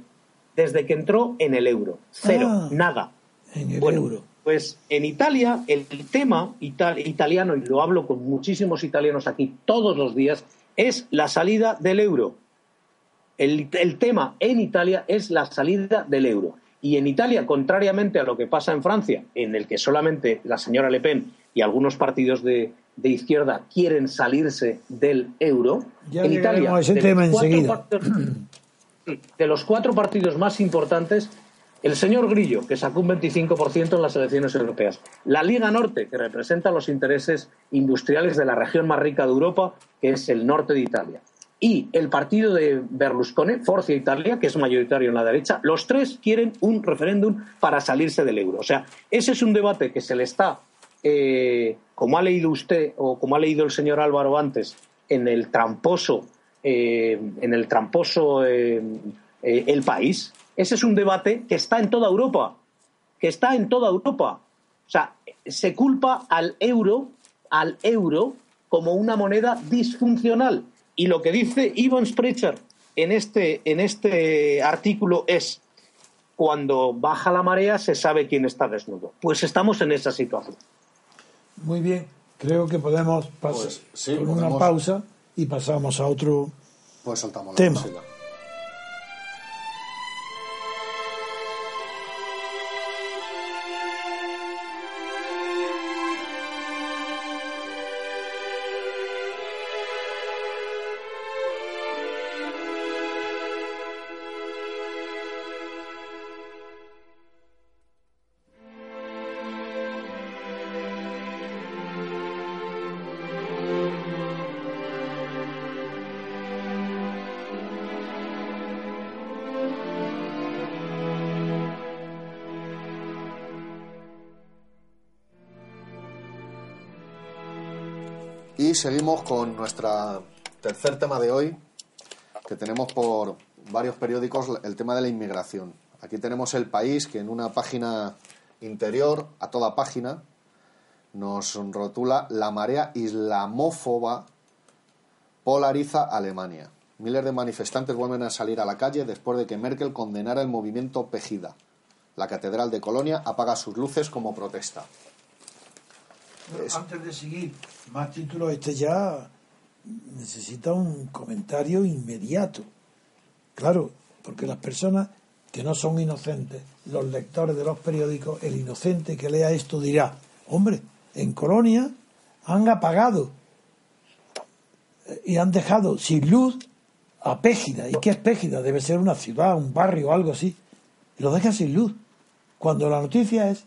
Desde que entró en el euro. Cero. Ah, nada. En el euro. Pues en Italia, el tema italiano, y lo hablo con muchísimos italianos aquí todos los días, es la salida del euro. El tema en Italia es la salida del euro. Y en Italia, contrariamente a lo que pasa en Francia, en el que solamente la señora Le Pen y algunos partidos de, izquierda quieren salirse del euro, en Italia, de los cuatro partidos más importantes, el señor Grillo, que sacó un 25% en las elecciones europeas. La Liga Norte, que representa los intereses industriales de la región más rica de Europa, que es el norte de Italia y el partido de Berlusconi, Forza Italia, que es mayoritario en la derecha, los tres quieren un referéndum para salirse del euro. O sea, ese es un debate que se le está, eh, como ha leído usted o como ha leído el señor Álvaro antes, en el tramposo, eh, en el tramposo eh, El País. Ese es un debate que está en toda Europa, que está en toda Europa. O sea, se culpa al euro, al euro como una moneda disfuncional y lo que dice Ivan Sprecher en este, en este artículo es, cuando baja la marea se sabe quién está desnudo. Pues estamos en esa situación. Muy bien, creo que podemos pasar pues, con una pausa y pasamos a otro pues tema. Y seguimos con nuestro tercer tema de hoy, que tenemos por varios periódicos el tema de la inmigración. Aquí tenemos el país que en una página interior, a toda página, nos rotula la marea islamófoba polariza Alemania. Miles de manifestantes vuelven a salir a la calle después de que Merkel condenara el movimiento Pejida. La Catedral de Colonia apaga sus luces como protesta. Antes de seguir, más títulos, este ya necesita un comentario inmediato. Claro, porque las personas que no son inocentes, los lectores de los periódicos, el inocente que lea esto dirá, hombre, en Colonia han apagado y han dejado sin luz a Pégida. ¿Y qué es Pégida? Debe ser una ciudad, un barrio, algo así. Y lo deja sin luz. Cuando la noticia es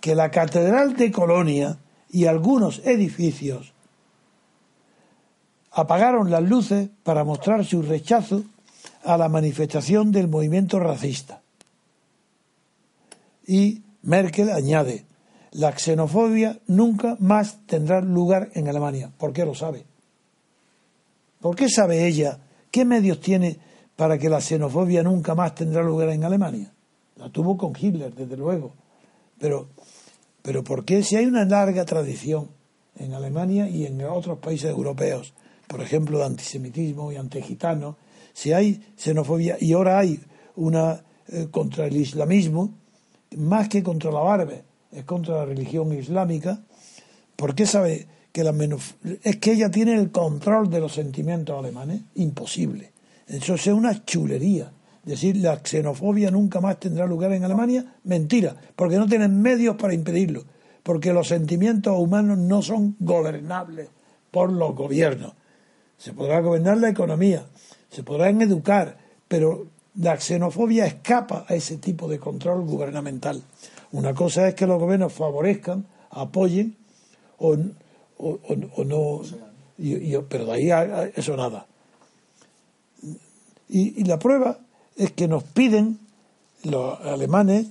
que la Catedral de Colonia y algunos edificios apagaron las luces para mostrar su rechazo a la manifestación del movimiento racista. Y Merkel añade, la xenofobia nunca más tendrá lugar en Alemania. ¿Por qué lo sabe? ¿Por qué sabe ella qué medios tiene para que la xenofobia nunca más tendrá lugar en Alemania? La tuvo con Hitler, desde luego. Pero pero ¿por qué si hay una larga tradición en Alemania y en otros países europeos, por ejemplo, de antisemitismo y antigitanos, si hay xenofobia y ahora hay una eh, contra el islamismo, más que contra la barbe, es contra la religión islámica, ¿por qué sabe que la es que ella tiene el control de los sentimientos alemanes? Imposible. Eso es una chulería decir la xenofobia nunca más tendrá lugar en Alemania, mentira, porque no tienen medios para impedirlo, porque los sentimientos humanos no son gobernables por los gobiernos. Se podrá gobernar la economía, se podrán educar, pero la xenofobia escapa a ese tipo de control gubernamental. Una cosa es que los gobiernos favorezcan, apoyen o, no, pero de ahí eso nada. y la prueba es que nos piden los alemanes,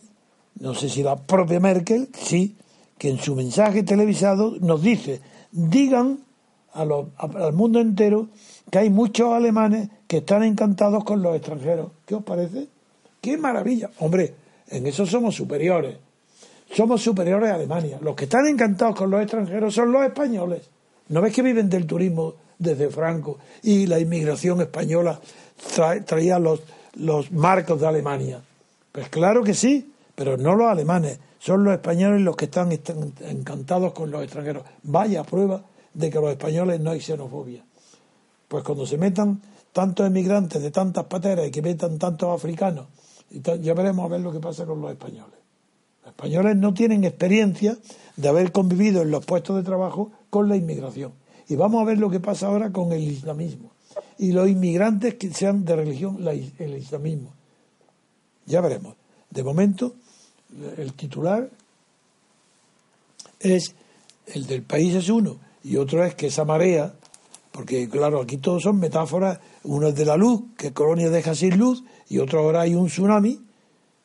no sé si la propia Merkel, sí, que en su mensaje televisado nos dice, digan al mundo entero que hay muchos alemanes que están encantados con los extranjeros. ¿Qué os parece? ¡Qué maravilla! Hombre, en eso somos superiores. Somos superiores a Alemania. Los que están encantados con los extranjeros son los españoles. ¿No ves que viven del turismo desde Franco y la inmigración española traía los, los marcos de Alemania? Pues claro que sí, pero no los alemanes. Son los españoles los que están, encantados con los extranjeros. Vaya prueba de que los españoles no hay xenofobia. Pues cuando se metan tantos emigrantes de tantas pateras y que metan tantos africanos, ya veremos a ver lo que pasa con los españoles. Los españoles no tienen experiencia de haber convivido en los puestos de trabajo con la inmigración. Y vamos a ver lo que pasa ahora con el islamismo. Y los inmigrantes que sean de religión, el islamismo. Ya veremos. De momento, el titular es el del país es uno y otro es que esa marea, porque claro, aquí todos son metáforas, uno es de la luz, que Colonia deja sin luz, y otro ahora hay un tsunami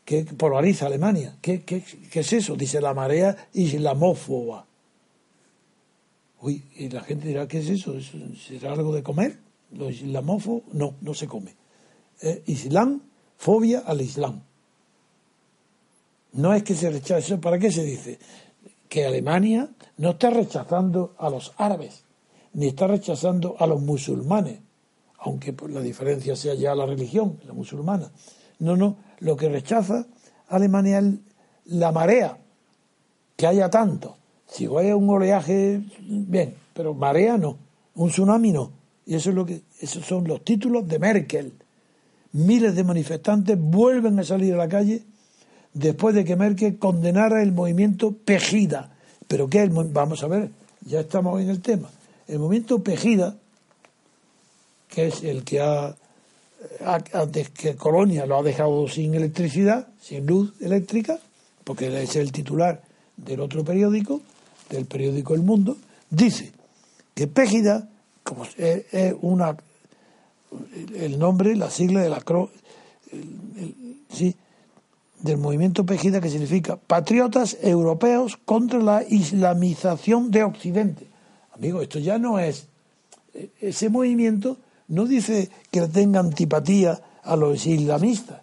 que polariza Alemania. ¿Qué, qué, qué es eso? Dice la marea islamófoba. Uy, y la gente dirá, ¿qué es eso? ¿Será algo de comer? ¿Los islamófobos? No, no se come. islam, fobia al Islam. No es que se rechace, ¿para qué se dice? Que Alemania no está rechazando a los árabes, ni está rechazando a los musulmanes, aunque por la diferencia sea ya la religión, la musulmana. No, no, lo que rechaza Alemania es la marea, que haya tanto. Si hay un oleaje, bien, pero marea no, un tsunami no. Y eso es lo que, esos son los títulos de Merkel. Miles de manifestantes vuelven a salir a la calle después de que Merkel condenara el movimiento Pejida. ¿Pero qué? Vamos a ver, ya estamos en el tema. El movimiento Pejida, que es el que ha, que Colonia lo ha dejado sin electricidad, sin luz eléctrica, porque es el titular del otro periódico, del periódico El Mundo, dice que Pejida, como es, una el nombre, la sigla de la sí, del movimiento Pejida que significa Patriotas Europeos contra la Islamización de Occidente. Amigo, esto ya no es. Ese movimiento no dice que tenga antipatía a los islamistas,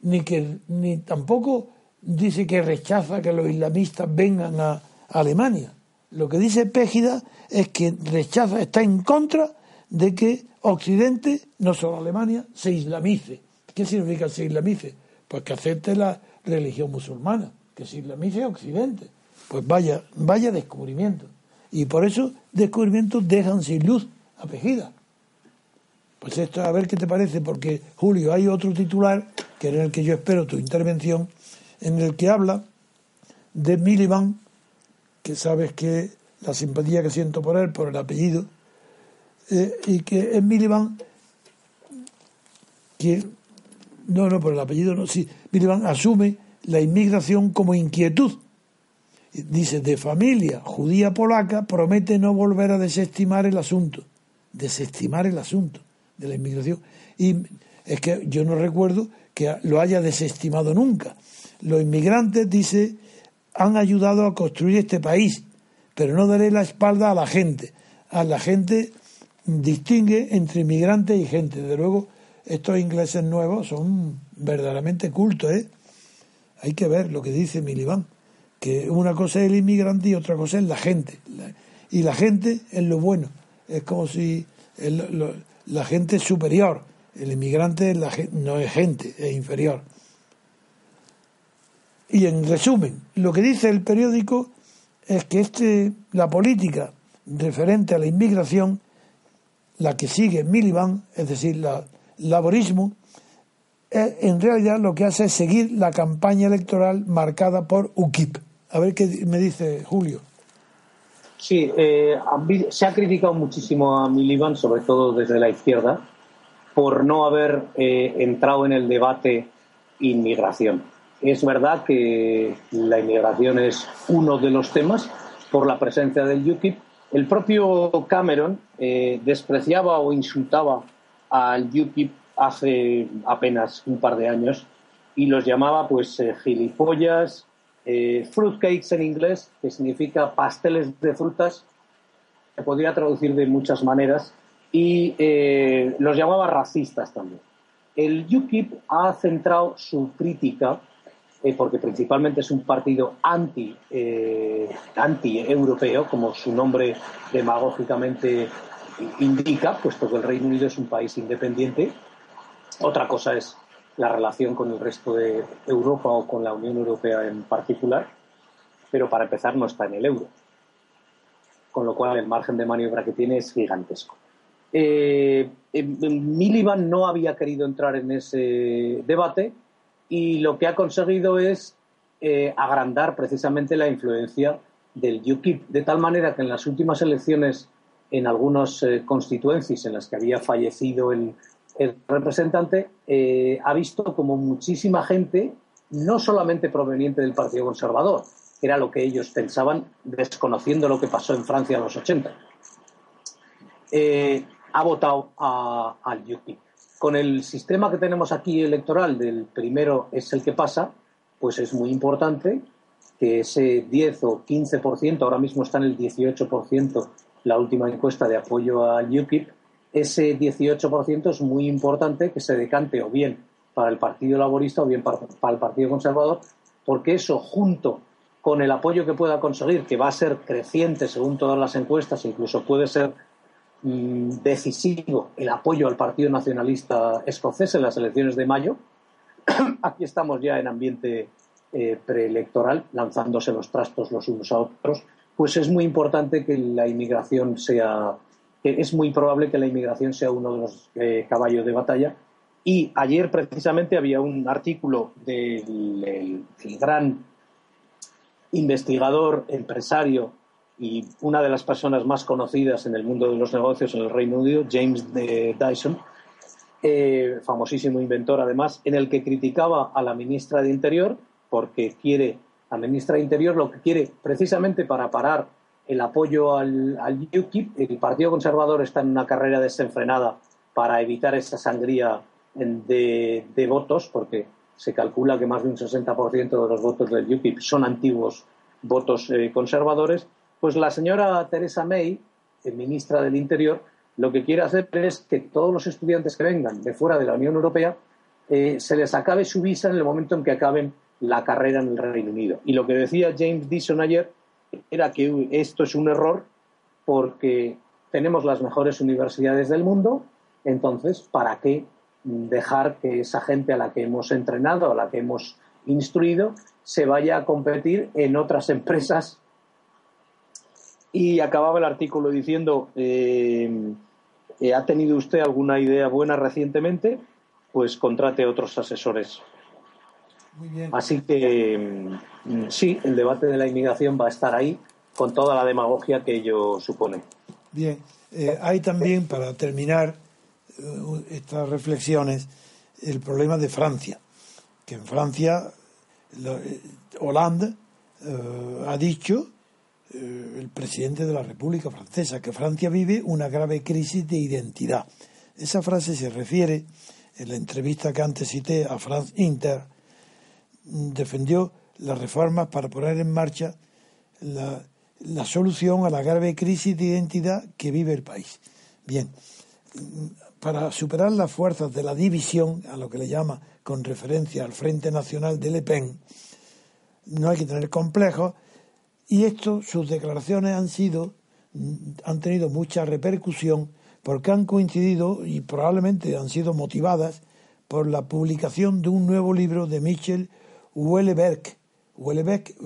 ni que ni tampoco dice que rechaza que los islamistas vengan a Alemania. Lo que dice Pégida es que rechaza, está en contra de que Occidente, no solo Alemania, se islamice. ¿Qué significa se islamice? pues que acepte la religión musulmana, que se islamice Occidente. Pues vaya, vaya descubrimiento. Y por eso descubrimientos dejan sin luz a Pejida. Pues esto, a ver qué te parece, porque Julio, hay otro titular, que en el que yo espero tu intervención, en el que habla de Miliband, que sabes que la simpatía que siento por él, por el apellido, eh, y que es Miliband, que no, no, por el apellido no. Sí, Miliband asume la inmigración como inquietud. Dice, de familia judía polaca promete no volver a desestimar el asunto. Desestimar el asunto de la inmigración. Y es que yo no recuerdo que lo haya desestimado nunca. Los inmigrantes, dice, han ayudado a construir este país, pero no daré la espalda a la gente. A la gente distingue entre inmigrantes y gente. De luego, estos ingleses nuevos son verdaderamente cultos, ¿eh? Hay que ver lo que dice Milibán, que una cosa es el inmigrante y otra cosa es la gente. Y la gente es lo bueno, es como si la gente es superior, el inmigrante no es gente, es inferior. Y en resumen, lo que dice el periódico es que este, la política referente a la inmigración, la que sigue Miliband, es decir, la, laborismo, eh, en realidad lo que hace es seguir la campaña electoral marcada por UKIP. A ver qué me dice Julio. Sí, eh, se ha criticado muchísimo a Miliband, sobre todo desde la izquierda, por no haber eh, entrado en el debate inmigración. Es verdad que la inmigración es uno de los temas por la presencia del UKIP. El propio Cameron despreciaba o insultaba al UKIP hace apenas un par de años y los llamaba pues eh, gilipollas, eh, fruitcakes en inglés, que significa pasteles de frutas, podría traducir de muchas maneras y eh, los llamaba racistas también. El UKIP ha centrado su crítica, eh, porque principalmente es un partido anti, eh, como su nombre demagógicamente indica, puesto que el Reino Unido es un país independiente. Otra cosa es la relación con el resto de Europa o con la Unión Europea en particular, pero para empezar no está en el euro, con lo cual el margen de maniobra que tiene es gigantesco. Eh, Miliband no había querido entrar en ese debate y lo que ha conseguido es eh, agrandar precisamente la influencia del UKIP, de tal manera que en las últimas elecciones en algunos eh, constituencias en las que había fallecido el, representante, eh, ha visto como muchísima gente, no solamente proveniente del Partido Conservador, que era lo que ellos pensaban, desconociendo lo que pasó en Francia en los 80, eh, ha votado al UKIP. Con el sistema que tenemos aquí electoral del primero es el que pasa, pues es muy importante que ese 10 o 15%, ahora mismo está en el 18% la última encuesta de apoyo al UKIP, ese 18% es muy importante que se decante o bien para el Partido Laborista o bien para, el Partido Conservador, porque eso junto con el apoyo que pueda conseguir, que va a ser creciente según todas las encuestas, incluso puede ser decisivo el apoyo al Partido Nacionalista Escocés en las elecciones de mayo. Aquí estamos ya en ambiente eh, preelectoral, lanzándose los trastos los unos a otros, pues es muy importante que la inmigración sea es muy probable que la inmigración sea uno de los eh, caballos de batalla. Y ayer precisamente había un artículo del gran investigador, empresario y una de las personas más conocidas en el mundo de los negocios en el Reino Unido, James Dyson, eh, famosísimo inventor además, en el que criticaba a la ministra de Interior porque quiere, la ministra de Interior lo que quiere precisamente para parar el apoyo al, UKIP. El Partido Conservador está en una carrera desenfrenada para evitar esa sangría de, votos, porque se calcula que más de un 60% de los votos del UKIP son antiguos votos eh, conservadores. Pues la señora Teresa May, ministra del Interior, lo que quiere hacer es que todos los estudiantes que vengan de fuera de la Unión Europea eh, se les acabe su visa en el momento en que acaben la carrera en el Reino Unido. Y lo que decía James Dixon ayer era que esto es un error porque tenemos las mejores universidades del mundo, entonces, ¿para qué dejar que esa gente a la que hemos entrenado, a la que hemos instruido, se vaya a competir en otras empresas? Y acababa el artículo diciendo, eh, eh, ¿ha tenido usted alguna idea buena recientemente? Pues contrate otros asesores Así que mm, sí, el debate de la inmigración va a estar ahí con toda la demagogia que ello supone. Bien, eh, hay también, para terminar estas reflexiones, el problema de Francia, que en Francia eh, Hollande ha dicho, el presidente de la República Francesa, que Francia vive una grave crisis de identidad. Esa frase se refiere, en la entrevista que antes cité a France Inter, defendió las reformas para poner en marcha la, solución a la grave crisis de identidad que vive el país. Bien, para superar las fuerzas de la división, a lo que le llama con referencia al Frente Nacional de Le Pen, no hay que tener complejos y esto, sus declaraciones han sido, han tenido mucha repercusión porque han coincidido y probablemente han sido motivadas por la publicación de un nuevo libro de Michel Huelebeck, Huelebeck,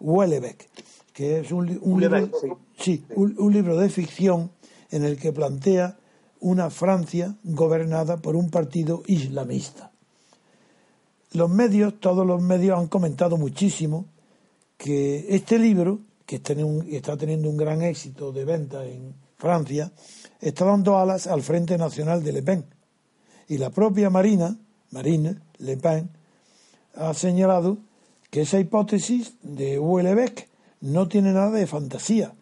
Huelebeck, que es un, libro, sí. un, libro de ficción en el que plantea una Francia gobernada por un partido islamista. Los medios, todos los medios han comentado muchísimo que este libro, que está teniendo un gran éxito de venta en Francia, está dando alas al Frente Nacional de Le Pen. Y la propia Marina, Marine Le Pen, ha señalado que esa hipótesis de Houellebecq no tiene nada de fantasía.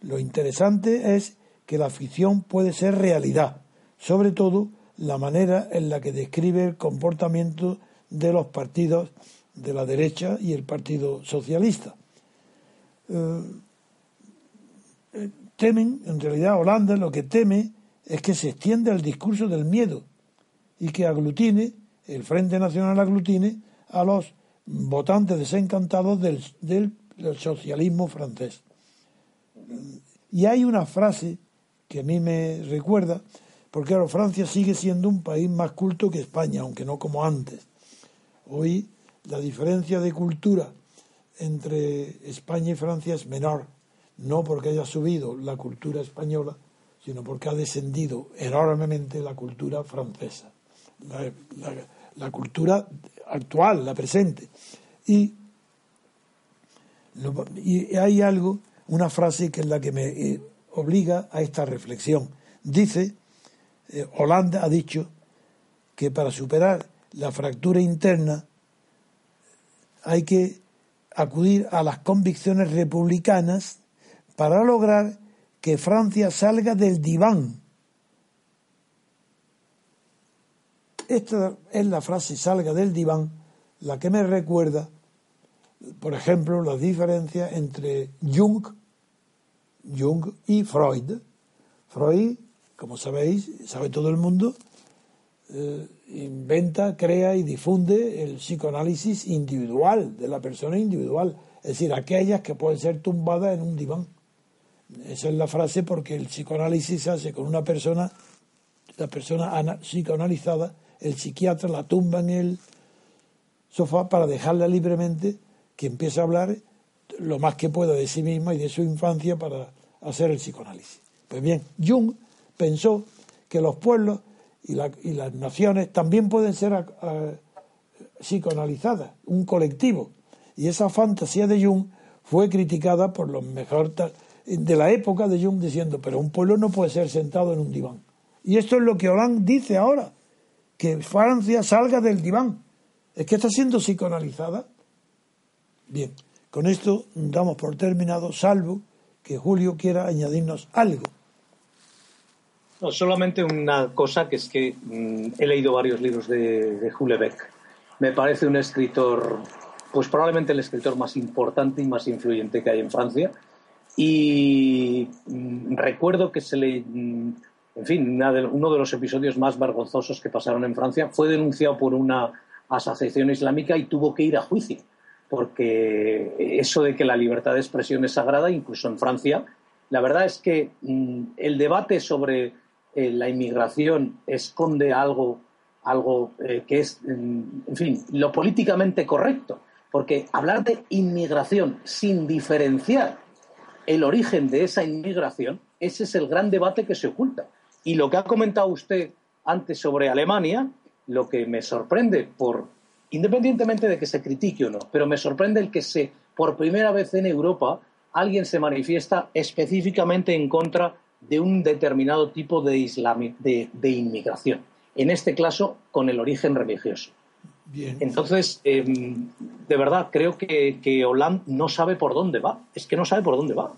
Lo interesante es que la ficción puede ser realidad, sobre todo la manera en la que describe el comportamiento de los partidos de la derecha y el Partido Socialista. Eh, temen, en realidad Holanda lo que teme es que se extienda el discurso del miedo y que aglutine, el Frente Nacional aglutine a los votantes desencantados del, del, socialismo francés. Y hay una frase que a mí me recuerda, porque Francia sigue siendo un país más culto que España, aunque no como antes. Hoy la diferencia de cultura entre España y Francia es menor, no porque haya subido la cultura española, sino porque ha descendido enormemente la cultura francesa, la, cultura actual, la presente. Y, y, hay algo, una frase que es la que me eh, obliga a esta reflexión. Dice, eh, Holanda ha dicho que para superar la fractura interna hay que acudir a las convicciones republicanas para lograr que Francia salga del diván. Esta es la frase salga del diván la que me recuerda, por ejemplo, la diferencia entre Jung, Jung y Freud. Freud, como sabéis, sabe todo el mundo, eh, inventa, crea y difunde el psicoanálisis individual, de la persona individual, es decir, aquellas que pueden ser tumbadas en un diván. Esa es la frase porque el psicoanálisis se hace con una persona, la persona psicoanalizada, el psiquiatra la tumba en el sofá para dejarla libremente que empiece a hablar lo más que pueda de sí misma y de su infancia para hacer el psicoanálisis. Pues bien, Jung pensó que los pueblos y, las naciones también pueden ser psicoanalizadas, un colectivo. Y esa fantasía de Jung fue criticada por los mejores de la época de Jung diciendo, pero un pueblo no puede ser sentado en un diván. Y esto es lo que Hollande dice ahora, que Francia salga del diván. Es que está siendo psicoanalizada. Bien, con esto damos por terminado, salvo que Julio quiera añadirnos algo. No, solamente una cosa que es que mm, he leído varios libros de, de. Me parece un escritor, pues probablemente el escritor más importante y más influyente que hay en Francia. Y mm, recuerdo que se le. Mm, en fin, uno de los episodios más vergonzosos que pasaron en Francia fue denunciado por una asociación islámica y tuvo que ir a juicio. Porque eso de que la libertad de expresión es sagrada, incluso en Francia, la verdad es que el debate sobre eh, la inmigración esconde algo, algo eh, que es, en fin, lo políticamente correcto. Porque hablar de inmigración sin diferenciar el origen de esa inmigración, ese es el gran debate que se oculta. Y lo que ha comentado usted antes sobre Alemania, lo que me sorprende, por, independientemente de que se critique o no, pero me sorprende el que se, por primera vez en Europa alguien se manifiesta específicamente en contra de un determinado tipo de, de, inmigración, en este caso con el origen religioso. Entonces, em, de verdad, creo que, que Hollande no sabe por dónde va. Es que no sabe por dónde va.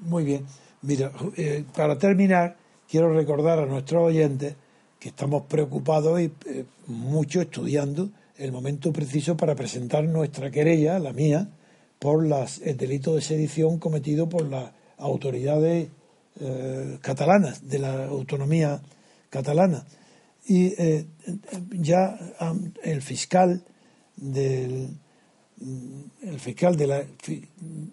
Muy bien. Mira, eh, para terminar, quiero recordar a nuestros oyentes que estamos preocupados y eh, mucho estudiando el momento preciso para presentar nuestra querella, la mía, por las, el delito de sedición cometido por las autoridades eh, catalanas, de la autonomía catalana. Y eh, ya el fiscal del el fiscal de la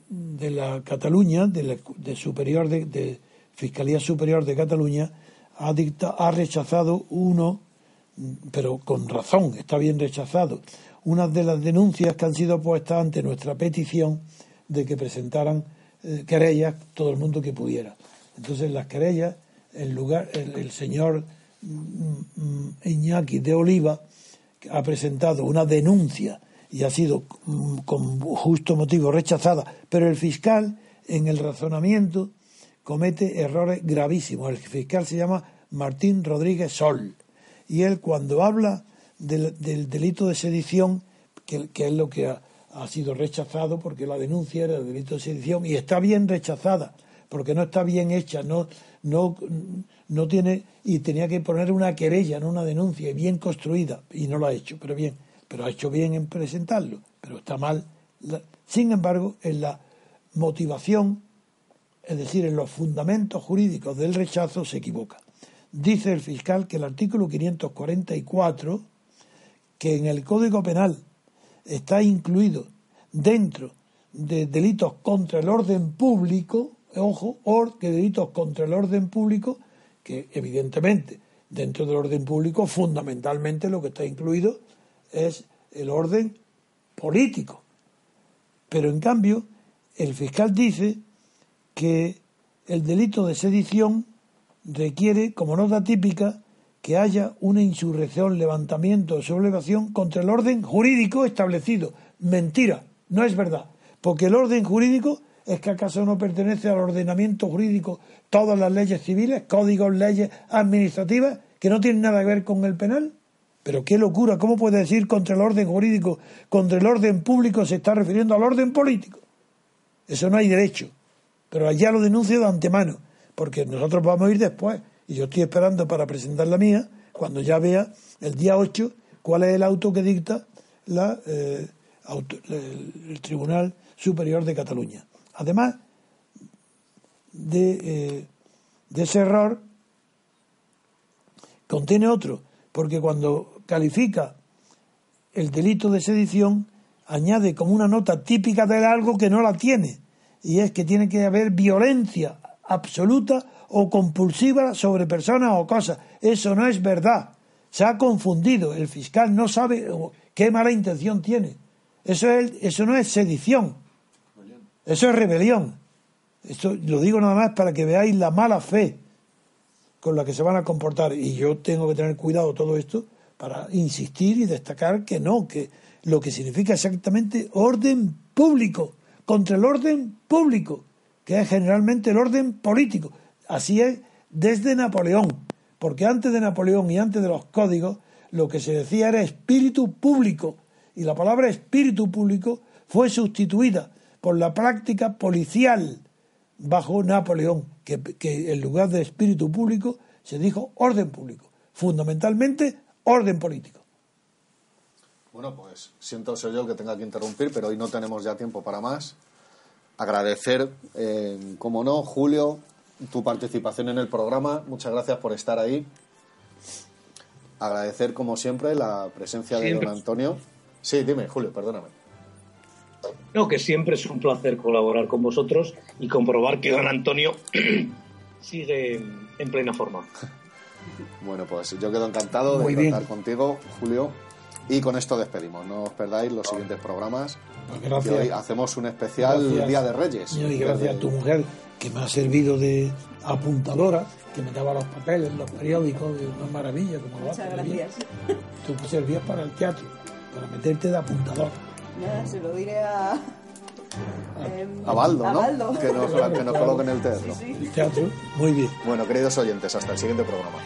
de la Cataluña, de, la, de superior de, Fiscalía Superior de Cataluña, ha, ha rechazado uno, pero con razón, está bien rechazado, una de las denuncias que han sido puestas ante nuestra petición de que presentaran eh, querellas todo el mundo que pudiera. Entonces las querellas, el lugar, el, señor mm, mm, Iñaki de Oliva ha presentado una denuncia y ha sido mm, con justo motivo rechazada, pero el fiscal en el razonamiento comete errores gravísimos. El fiscal se llama Martín Rodríguez Sol y él cuando habla del, delito de sedición, que, es lo que ha, ha, sido rechazado porque la denuncia era el delito de sedición y está bien rechazada porque no está bien hecha, no, tiene, y tenía que poner una querella, no una denuncia, bien construida, y no lo ha hecho, pero bien, pero ha hecho bien en presentarlo, pero está mal. Sin embargo, en la motivación es decir, en los fundamentos jurídicos del rechazo, se equivoca. Dice el fiscal que el artículo 544, que en el Código Penal está incluido dentro de delitos contra el orden público, ojo, que delitos contra el orden público, que evidentemente dentro del orden público fundamentalmente lo que está incluido es el orden político. Pero en cambio, el fiscal dice que el delito de sedición requiere, como nota típica, que haya una insurrección, levantamiento o sublevación contra el orden jurídico establecido. Mentira, no es verdad. Porque el orden jurídico es que acaso no pertenece al ordenamiento jurídico todas las leyes civiles, códigos, leyes administrativas que no tienen nada que ver con el penal. Pero qué locura, ¿cómo puede decir contra el orden jurídico, contra el orden público se está refiriendo al orden político? Eso no hay derecho. Pero allá lo denuncio de antemano, porque nosotros vamos a ir después. Y yo estoy esperando para presentar la mía, cuando ya vea el día 8 cuál es el auto que dicta eh, el Tribunal Superior de Cataluña. Además de, eh, de ese error, contiene otro, porque cuando califica el delito de sedición, añade como una nota típica de algo que no la tiene, y es que tiene que haber violencia absoluta o compulsiva sobre personas o cosas. Eso no es verdad. Se ha confundido. El fiscal no sabe qué mala intención tiene. Eso, es, eso no es sedición. Eso es rebelión. Esto lo digo nada más para que veáis la mala fe con la que se van a comportar. Y yo tengo que tener cuidado todo esto para insistir y destacar que no, que lo que significa exactamente orden público, contra el orden público, que es generalmente el orden político. Así es desde Napoleón, porque antes de Napoleón y antes de los códigos, lo que se decía era espíritu público, y la palabra espíritu público fue sustituida por la práctica policial bajo Napoleón, que, en lugar de espíritu público se dijo orden público, fundamentalmente orden político. Bueno, pues siento ser yo el que tenga que interrumpir, pero hoy no tenemos ya tiempo para más. Agradecer, eh, como no, Julio, tu participación en el programa. Muchas gracias por estar ahí. Agradecer, como siempre, la presencia de don Antonio. Sí, dime, Julio, perdóname. No, que siempre es un placer colaborar con vosotros y comprobar que don Antonio sigue en plena forma. Bueno, pues yo quedo encantado de estar contigo, Julio. Y con esto despedimos. No os perdáis los siguientes programas. Pues gracias. hoy hacemos un especial Día de Reyes. Y gracias a tu mujer, que me ha servido de apuntadora, que me daba los papeles, los periódicos, de una maravilla. Como Muchas gracias. Tú servías para el teatro, para meterte de apuntador. Nada, se lo diré a. a Baldo, ¿no? Que nos, que nos coloque en el teatro. El teatro, muy bien. Bueno, queridos oyentes, hasta el siguiente programa.